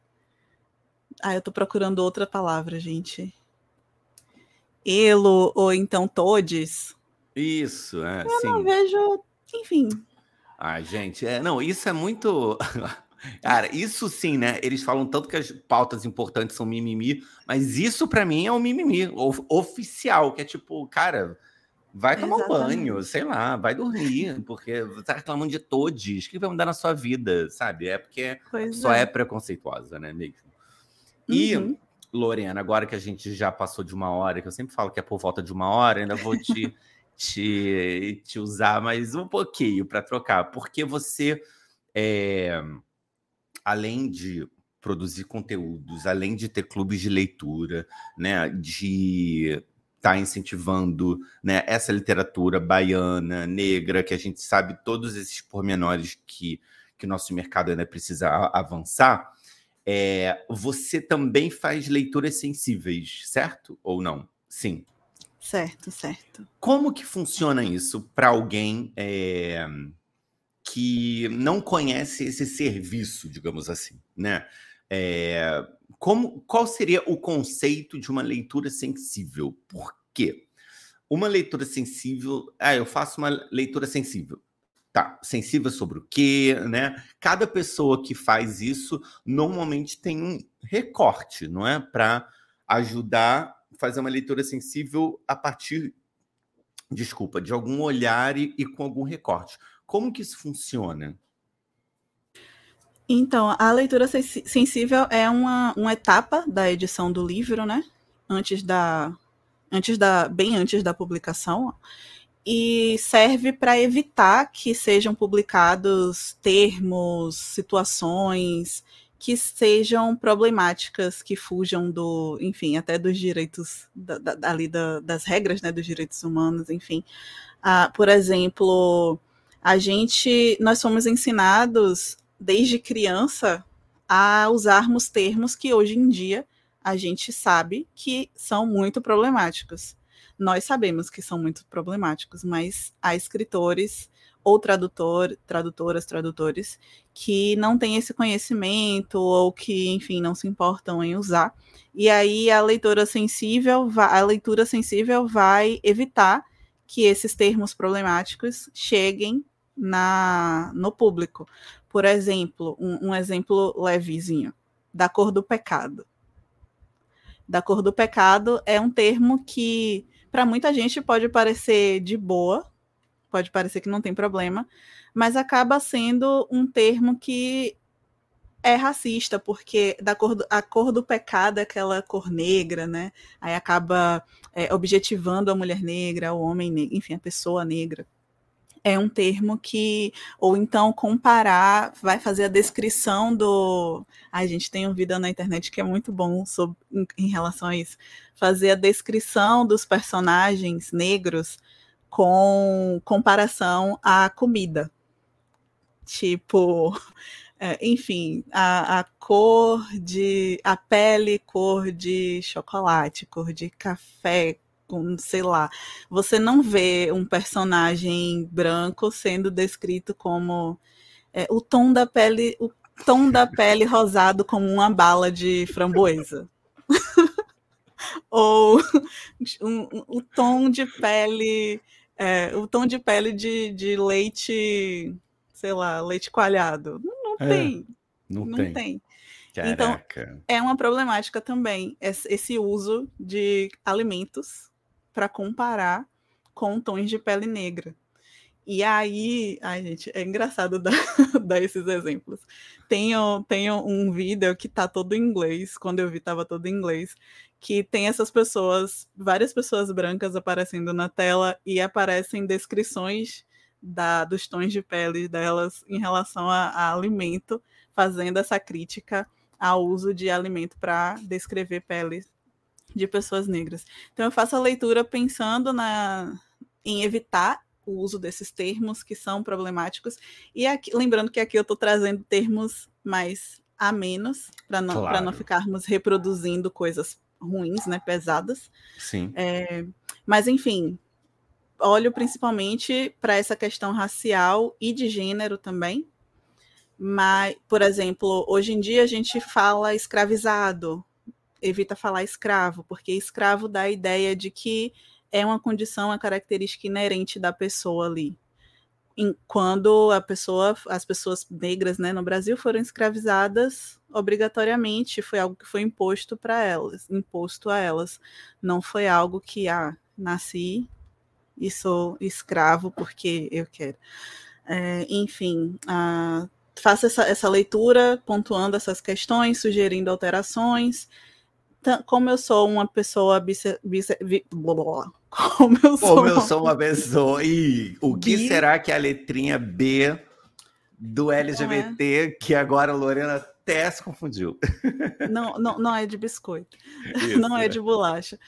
[SPEAKER 2] Ah, eu tô procurando outra palavra, gente. Elo, ou então todes.
[SPEAKER 1] Isso, é.
[SPEAKER 2] Eu
[SPEAKER 1] sim.
[SPEAKER 2] não vejo. Enfim.
[SPEAKER 1] Ah, gente, é, não, isso é muito. [laughs] Cara, isso sim, né? Eles falam tanto que as pautas importantes são mimimi, mas isso para mim é um mimimi oficial, que é tipo, cara, vai tomar um banho, sei lá, vai dormir, porque você tá reclamando de todos, o que vai mudar na sua vida, sabe? É porque só é. é. preconceituosa, né, mesmo. E, uhum. Lorena, agora que a gente já passou de uma hora, que eu sempre falo que é por volta de uma hora, ainda vou te, [laughs] te, te usar mais um pouquinho para trocar, porque você. É, além de produzir conteúdos, além de ter clubes de leitura, né, de estar tá incentivando né, essa literatura baiana, negra, que a gente sabe todos esses pormenores que, que o nosso mercado ainda precisa avançar, é, você também faz leituras sensíveis, certo? Ou não? Sim.
[SPEAKER 2] Certo, certo.
[SPEAKER 1] Como que funciona isso para alguém é, que não conhece esse serviço, digamos assim, né? É, como, qual seria o conceito de uma leitura sensível? Por quê? Uma leitura sensível, ah, eu faço uma leitura sensível. Tá, sensível sobre o quê, né? Cada pessoa que faz isso normalmente tem um recorte, não é? Para ajudar fazer uma leitura sensível a partir, desculpa, de algum olhar e, e com algum recorte. Como que isso funciona?
[SPEAKER 2] Então, a leitura sensível é uma, uma etapa da edição do livro, né? Antes da, antes da, bem antes da publicação, e serve para evitar que sejam publicados termos, situações que sejam problemáticas, que fujam do, enfim, até dos direitos da, da, ali da, das regras, né, dos direitos humanos, enfim. Ah, por exemplo, a gente, nós somos ensinados desde criança a usarmos termos que hoje em dia a gente sabe que são muito problemáticos. Nós sabemos que são muito problemáticos, mas há escritores ou tradutor, tradutoras, tradutores que não têm esse conhecimento ou que, enfim, não se importam em usar. E aí a leitura sensível, a leitura sensível vai evitar que esses termos problemáticos cheguem na, no público. Por exemplo, um, um exemplo levezinho, da cor do pecado. da cor do pecado é um termo que para muita gente pode parecer de boa, pode parecer que não tem problema, mas acaba sendo um termo que é racista, porque da cor a cor do pecado é aquela cor negra, né? Aí acaba é, objetivando a mulher negra, o homem negro, enfim, a pessoa negra. É um termo que, ou então comparar, vai fazer a descrição do. A gente tem um vídeo na internet que é muito bom sobre, em, em relação a isso. Fazer a descrição dos personagens negros com comparação à comida. Tipo, enfim, a, a, cor de. a pele, cor de chocolate, cor de café, com, sei lá. Você não vê um personagem branco sendo descrito como é, o tom da pele. O tom da pele rosado como uma bala de framboesa. [laughs] Ou um, um, o tom de pele. É, o tom de pele de, de leite, sei lá, leite coalhado. É, tem.
[SPEAKER 1] Não,
[SPEAKER 2] não
[SPEAKER 1] tem.
[SPEAKER 2] tem. Então, é uma problemática também esse uso de alimentos para comparar com tons de pele negra. E aí, ai, gente, é engraçado [laughs] dar, dar esses exemplos. Tenho, tenho um vídeo que tá todo em inglês, quando eu vi tava todo em inglês, que tem essas pessoas, várias pessoas brancas aparecendo na tela e aparecem descrições da, dos tons de pele delas em relação a, a alimento, fazendo essa crítica ao uso de alimento para descrever peles de pessoas negras. Então eu faço a leitura pensando na, em evitar o uso desses termos que são problemáticos e aqui, lembrando que aqui eu estou trazendo termos mais a menos para não, claro. não ficarmos reproduzindo coisas ruins, né, pesadas.
[SPEAKER 1] Sim.
[SPEAKER 2] É, mas enfim, olho principalmente para essa questão racial e de gênero também. Mas, por exemplo, hoje em dia a gente fala escravizado, evita falar escravo, porque escravo dá a ideia de que é uma condição, uma característica inerente da pessoa ali. Quando a pessoa, as pessoas negras né, no Brasil foram escravizadas obrigatoriamente, foi algo que foi imposto para elas, imposto a elas. Não foi algo que, ah, nasci e sou escravo porque eu quero. É, enfim, faça essa, essa leitura, pontuando essas questões, sugerindo alterações. Como eu sou uma pessoa bise, bise, bi, blá, blá, [laughs]
[SPEAKER 1] como eu sou, como eu sou uma pessoa. E o que bi... será que é a letrinha B do LGBT é. que agora a Lorena até se confundiu.
[SPEAKER 2] Não, não, não é de biscoito. Isso, não é né? de bolacha.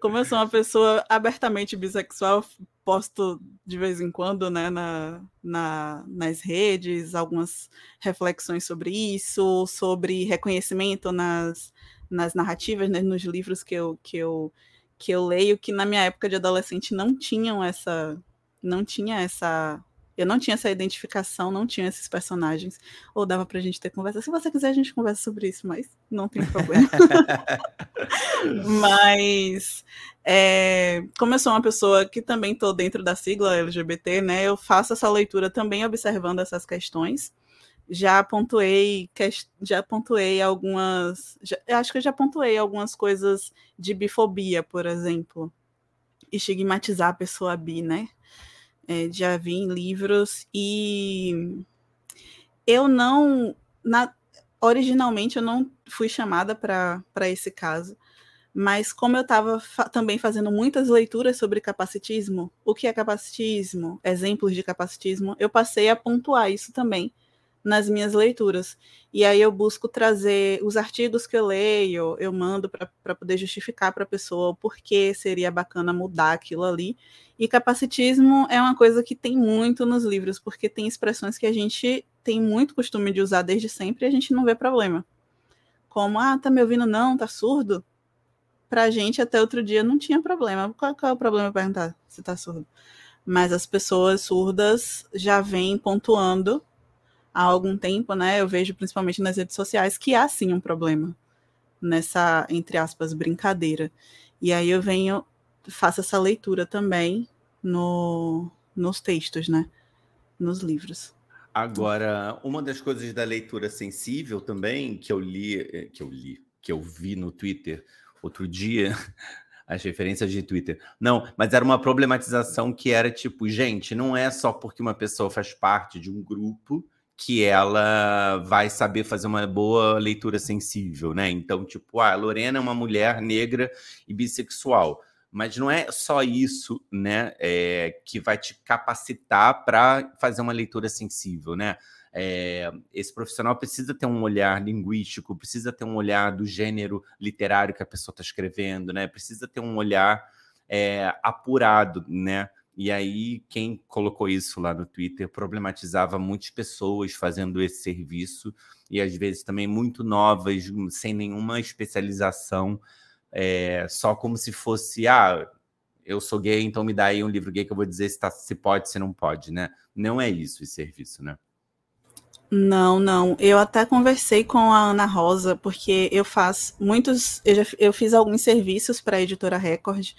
[SPEAKER 2] Como eu sou uma pessoa abertamente bissexual, posto de vez em quando né, na, na, nas redes algumas reflexões sobre isso, sobre reconhecimento nas, nas narrativas, né, nos livros que eu, que, eu, que eu leio, que na minha época de adolescente não tinham essa. não tinha essa eu não tinha essa identificação, não tinha esses personagens. Ou dava pra gente ter conversa. Se você quiser, a gente conversa sobre isso, mas não tem problema. [laughs] mas, é, como eu sou uma pessoa que também estou dentro da sigla LGBT, né, eu faço essa leitura também observando essas questões. Já pontuei, já pontuei algumas. Já, acho que eu já pontuei algumas coisas de bifobia, por exemplo. Estigmatizar a pessoa bi, né? É, já vi em livros e eu não na, originalmente eu não fui chamada para esse caso, mas como eu estava fa também fazendo muitas leituras sobre capacitismo, o que é capacitismo, exemplos de capacitismo, eu passei a pontuar isso também nas minhas leituras. E aí eu busco trazer os artigos que eu leio, eu mando para poder justificar para a pessoa o porquê seria bacana mudar aquilo ali. E capacitismo é uma coisa que tem muito nos livros, porque tem expressões que a gente tem muito costume de usar desde sempre e a gente não vê problema. Como, ah, tá me ouvindo não, tá surdo? Pra gente até outro dia não tinha problema. Qual, qual é o problema perguntar se tá surdo? Mas as pessoas surdas já vêm pontuando há algum tempo, né? Eu vejo principalmente nas redes sociais que há sim um problema nessa, entre aspas, brincadeira. E aí eu venho, faço essa leitura também no, nos textos, né? Nos livros.
[SPEAKER 1] Agora, uma das coisas da leitura sensível também, que eu li, eh, que eu li, que eu vi no Twitter, outro dia [laughs] as referências de Twitter. Não, mas era uma problematização que era tipo, gente, não é só porque uma pessoa faz parte de um grupo que ela vai saber fazer uma boa leitura sensível, né? Então, tipo, ah, a Lorena é uma mulher negra e bissexual. Mas não é só isso, né, é, que vai te capacitar para fazer uma leitura sensível, né? É, esse profissional precisa ter um olhar linguístico, precisa ter um olhar do gênero literário que a pessoa está escrevendo, né? Precisa ter um olhar é, apurado, né? E aí, quem colocou isso lá no Twitter problematizava muitas pessoas fazendo esse serviço, e às vezes também muito novas, sem nenhuma especialização, é, só como se fosse, ah, eu sou gay, então me dá aí um livro gay que eu vou dizer se, tá, se pode, se não pode, né? Não é isso esse serviço, né?
[SPEAKER 2] Não, não. Eu até conversei com a Ana Rosa, porque eu faço muitos. Eu, já, eu fiz alguns serviços para a editora Record,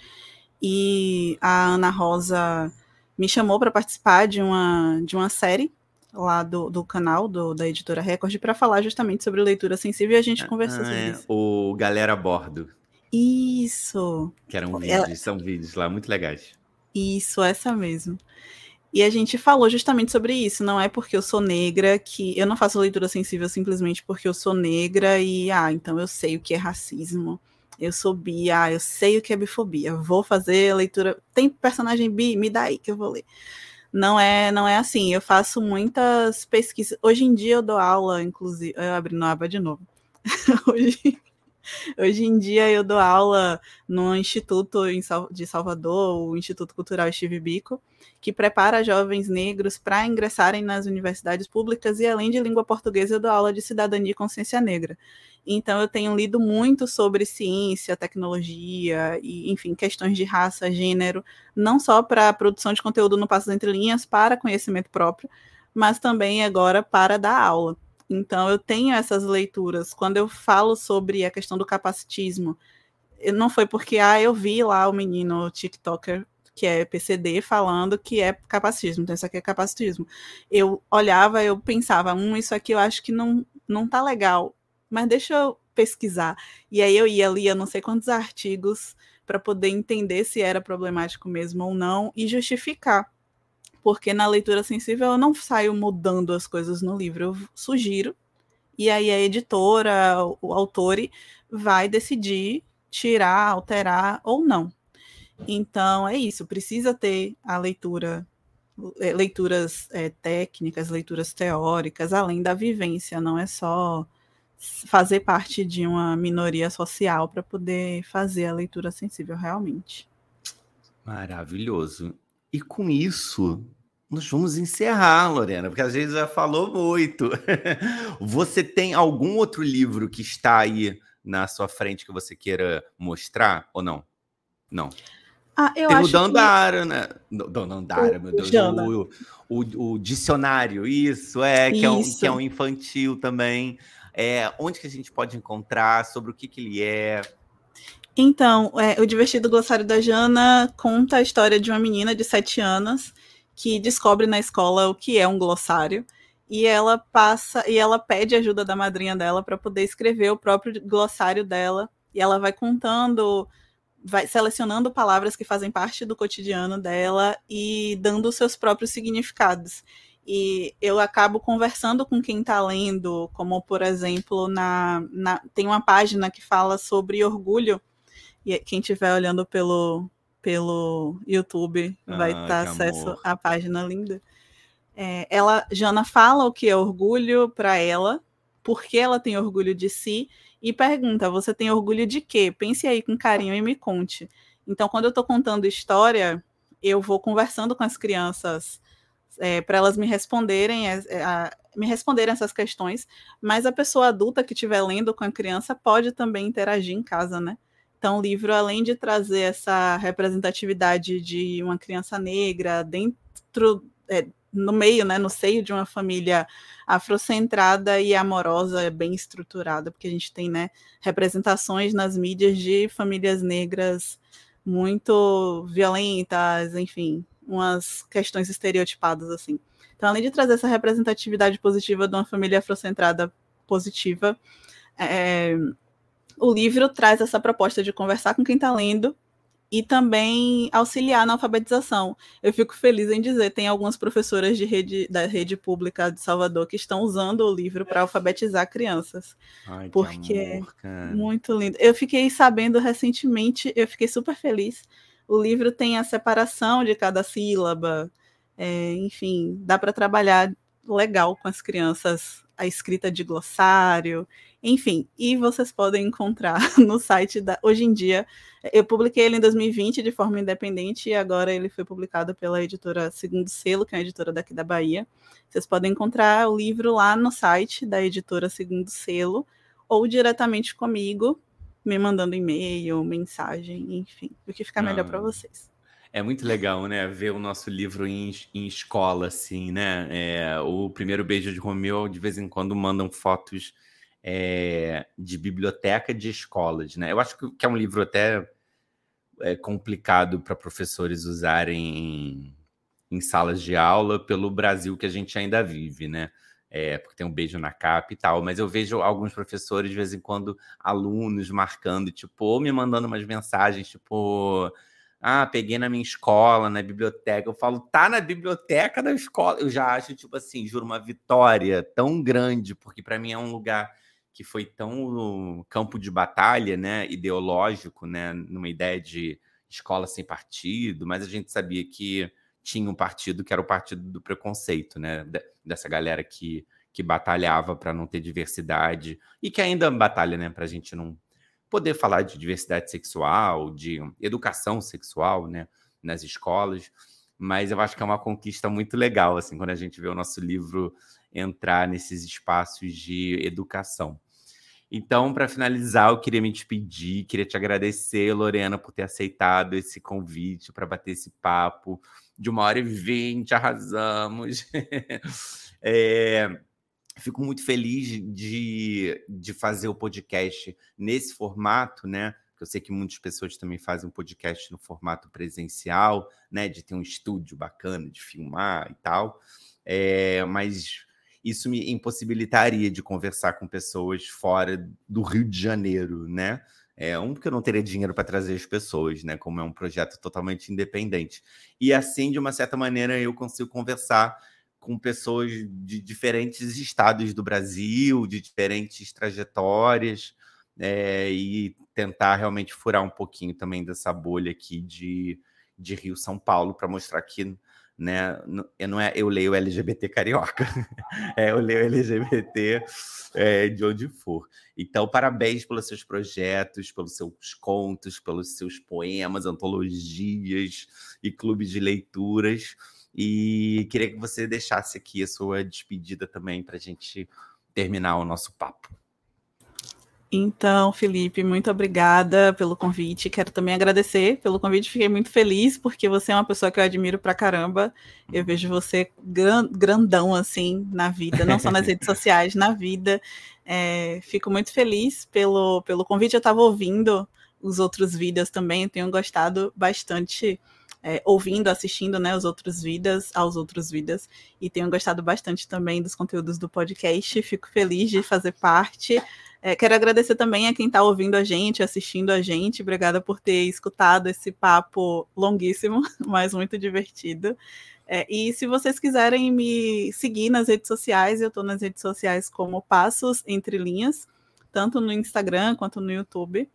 [SPEAKER 2] e a Ana Rosa me chamou para participar de uma, de uma série lá do, do canal do, da editora Record para falar justamente sobre leitura sensível e a gente ah, conversou sobre é, isso.
[SPEAKER 1] O Galera a Bordo.
[SPEAKER 2] Isso.
[SPEAKER 1] Que eram vídeos, Ela... são vídeos lá muito legais.
[SPEAKER 2] Isso, essa mesmo. E a gente falou justamente sobre isso. Não é porque eu sou negra que eu não faço leitura sensível simplesmente porque eu sou negra e ah, então eu sei o que é racismo. Eu sou bi, ah, eu sei o que é bifobia. Vou fazer leitura. Tem personagem bi, me dá aí que eu vou ler. Não é, não é assim. Eu faço muitas pesquisas. Hoje em dia eu dou aula, inclusive. Eu abri no aba de novo. [laughs] Hoje [laughs] Hoje em dia eu dou aula no Instituto de Salvador, o Instituto Cultural Steve Bico, que prepara jovens negros para ingressarem nas universidades públicas e além de língua portuguesa eu dou aula de cidadania e consciência negra. Então eu tenho lido muito sobre ciência, tecnologia e, enfim, questões de raça, gênero, não só para produção de conteúdo no Passos Entre Linhas, para conhecimento próprio, mas também agora para dar aula. Então, eu tenho essas leituras. Quando eu falo sobre a questão do capacitismo, não foi porque ah, eu vi lá o menino TikToker que é PCD falando que é capacitismo, então isso aqui é capacitismo. Eu olhava, eu pensava, hum, isso aqui eu acho que não, não tá legal, mas deixa eu pesquisar. E aí eu ia lia não sei quantos artigos para poder entender se era problemático mesmo ou não e justificar porque na leitura sensível eu não saio mudando as coisas no livro, eu sugiro, e aí a editora, o autor, vai decidir tirar, alterar ou não. Então é isso, precisa ter a leitura, é, leituras é, técnicas, leituras teóricas, além da vivência, não é só fazer parte de uma minoria social para poder fazer a leitura sensível realmente.
[SPEAKER 1] Maravilhoso. E com isso, nós vamos encerrar, Lorena, porque às vezes já falou muito. [laughs] você tem algum outro livro que está aí na sua frente que você queira mostrar ou não? Não.
[SPEAKER 2] Ah, eu
[SPEAKER 1] tem
[SPEAKER 2] acho
[SPEAKER 1] o Dandara, que... né? Dandara, meu Deus. O, o, o, dicionário, isso, é, que, isso. É um, que é um infantil também. É, onde que a gente pode encontrar, sobre o que, que ele é?
[SPEAKER 2] Então, é, o Divertido Glossário da Jana conta a história de uma menina de sete anos que descobre na escola o que é um glossário e ela passa e ela pede ajuda da madrinha dela para poder escrever o próprio glossário dela e ela vai contando vai selecionando palavras que fazem parte do cotidiano dela e dando os seus próprios significados. E eu acabo conversando com quem está lendo, como por exemplo na, na, tem uma página que fala sobre orgulho e quem estiver olhando pelo, pelo YouTube ah, vai ter acesso amor. à página linda. É, ela, Jana fala o que é orgulho para ela, porque ela tem orgulho de si, e pergunta: você tem orgulho de quê? Pense aí com carinho e me conte. Então, quando eu estou contando história, eu vou conversando com as crianças é, para elas me responderem, é, é me responderem essas questões, mas a pessoa adulta que estiver lendo com a criança pode também interagir em casa, né? Então, o livro, além de trazer essa representatividade de uma criança negra dentro, é, no meio, né, no seio de uma família afrocentrada e amorosa, bem estruturada, porque a gente tem né, representações nas mídias de famílias negras muito violentas, enfim, umas questões estereotipadas assim. Então, além de trazer essa representatividade positiva de uma família afrocentrada positiva, é, o livro traz essa proposta de conversar com quem está lendo e também auxiliar na alfabetização. Eu fico feliz em dizer, tem algumas professoras de rede, da rede pública de Salvador que estão usando o livro para alfabetizar crianças.
[SPEAKER 1] Ai,
[SPEAKER 2] porque
[SPEAKER 1] amor,
[SPEAKER 2] é muito lindo. Eu fiquei sabendo recentemente, eu fiquei super feliz. O livro tem a separação de cada sílaba, é, enfim, dá para trabalhar legal com as crianças a escrita de glossário, enfim, e vocês podem encontrar [laughs] no site da. Hoje em dia, eu publiquei ele em 2020 de forma independente e agora ele foi publicado pela editora Segundo Selo, que é a editora daqui da Bahia. Vocês podem encontrar o livro lá no site da editora Segundo Selo ou diretamente comigo, me mandando e-mail, mensagem, enfim, o que ficar melhor para vocês.
[SPEAKER 1] É muito legal, né? Ver o nosso livro em, em escola, assim, né? É, o primeiro beijo de Romeu, de vez em quando, mandam fotos é, de biblioteca de escolas, né? Eu acho que é um livro até é, complicado para professores usarem em, em, salas de aula pelo Brasil que a gente ainda vive, né? É, porque tem um beijo na capa e tal, mas eu vejo alguns professores, de vez em quando, alunos marcando, tipo, ou me mandando umas mensagens, tipo, ah, peguei na minha escola, na biblioteca. Eu falo, tá na biblioteca da escola. Eu já acho, tipo assim, juro, uma vitória tão grande, porque para mim é um lugar que foi tão campo de batalha, né, ideológico, né, numa ideia de escola sem partido, mas a gente sabia que tinha um partido que era o partido do preconceito, né, dessa galera que, que batalhava para não ter diversidade e que ainda batalha, né, para a gente não poder falar de diversidade sexual, de educação sexual, né, nas escolas. Mas eu acho que é uma conquista muito legal, assim, quando a gente vê o nosso livro entrar nesses espaços de educação. Então, para finalizar, eu queria me despedir, queria te agradecer, Lorena, por ter aceitado esse convite para bater esse papo de uma hora e vinte, arrasamos. [laughs] é, Fico muito feliz de, de fazer o podcast nesse formato, né? Porque eu sei que muitas pessoas também fazem um podcast no formato presencial, né? De ter um estúdio bacana, de filmar e tal. É, mas isso me impossibilitaria de conversar com pessoas fora do Rio de Janeiro, né? É, um, porque eu não teria dinheiro para trazer as pessoas, né? Como é um projeto totalmente independente. E assim, de uma certa maneira, eu consigo conversar com pessoas de diferentes estados do Brasil, de diferentes trajetórias, é, e tentar realmente furar um pouquinho também dessa bolha aqui de, de Rio São Paulo para mostrar que né, não é eu leio LGBT carioca, [laughs] é eu leio LGBT é, de onde for. Então, parabéns pelos seus projetos, pelos seus contos, pelos seus poemas, antologias e clubes de leituras. E queria que você deixasse aqui a sua despedida também para a gente terminar o nosso papo.
[SPEAKER 2] Então, Felipe, muito obrigada pelo convite. Quero também agradecer pelo convite. Fiquei muito feliz porque você é uma pessoa que eu admiro pra caramba. Eu vejo você grandão assim na vida, não só nas redes [laughs] sociais, na vida. É, fico muito feliz pelo, pelo convite. Eu estava ouvindo os outros vídeos também, tenho gostado bastante é, ouvindo, assistindo né, os outros vidas, aos outros vidas, e tenho gostado bastante também dos conteúdos do podcast. Fico feliz de fazer parte. É, quero agradecer também a quem está ouvindo a gente, assistindo a gente. Obrigada por ter escutado esse papo longuíssimo, [laughs] mas muito divertido. É, e se vocês quiserem me seguir nas redes sociais, eu estou nas redes sociais como Passos Entre Linhas, tanto no Instagram quanto no YouTube.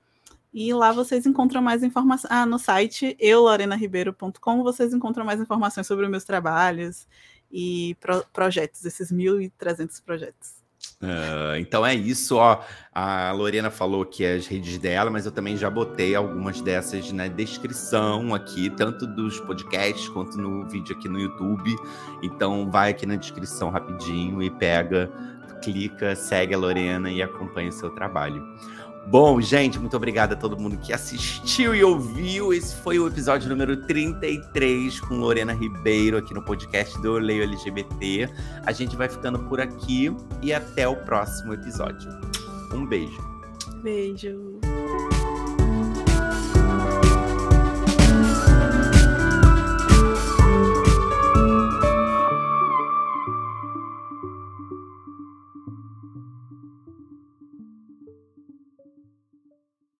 [SPEAKER 2] E lá vocês encontram mais informações. Ah, no site eulorenaribeiro.com vocês encontram mais informações sobre meus trabalhos e pro projetos, esses 1.300 projetos.
[SPEAKER 1] Uh, então é isso, ó. A Lorena falou que é as redes dela, mas eu também já botei algumas dessas na descrição aqui, tanto dos podcasts quanto no vídeo aqui no YouTube. Então vai aqui na descrição rapidinho e pega, clica, segue a Lorena e acompanha o seu trabalho. Bom, gente, muito obrigado a todo mundo que assistiu e ouviu. Esse foi o episódio número 33 com Lorena Ribeiro aqui no podcast do Leio LGBT. A gente vai ficando por aqui e até o próximo episódio. Um beijo.
[SPEAKER 2] Beijo.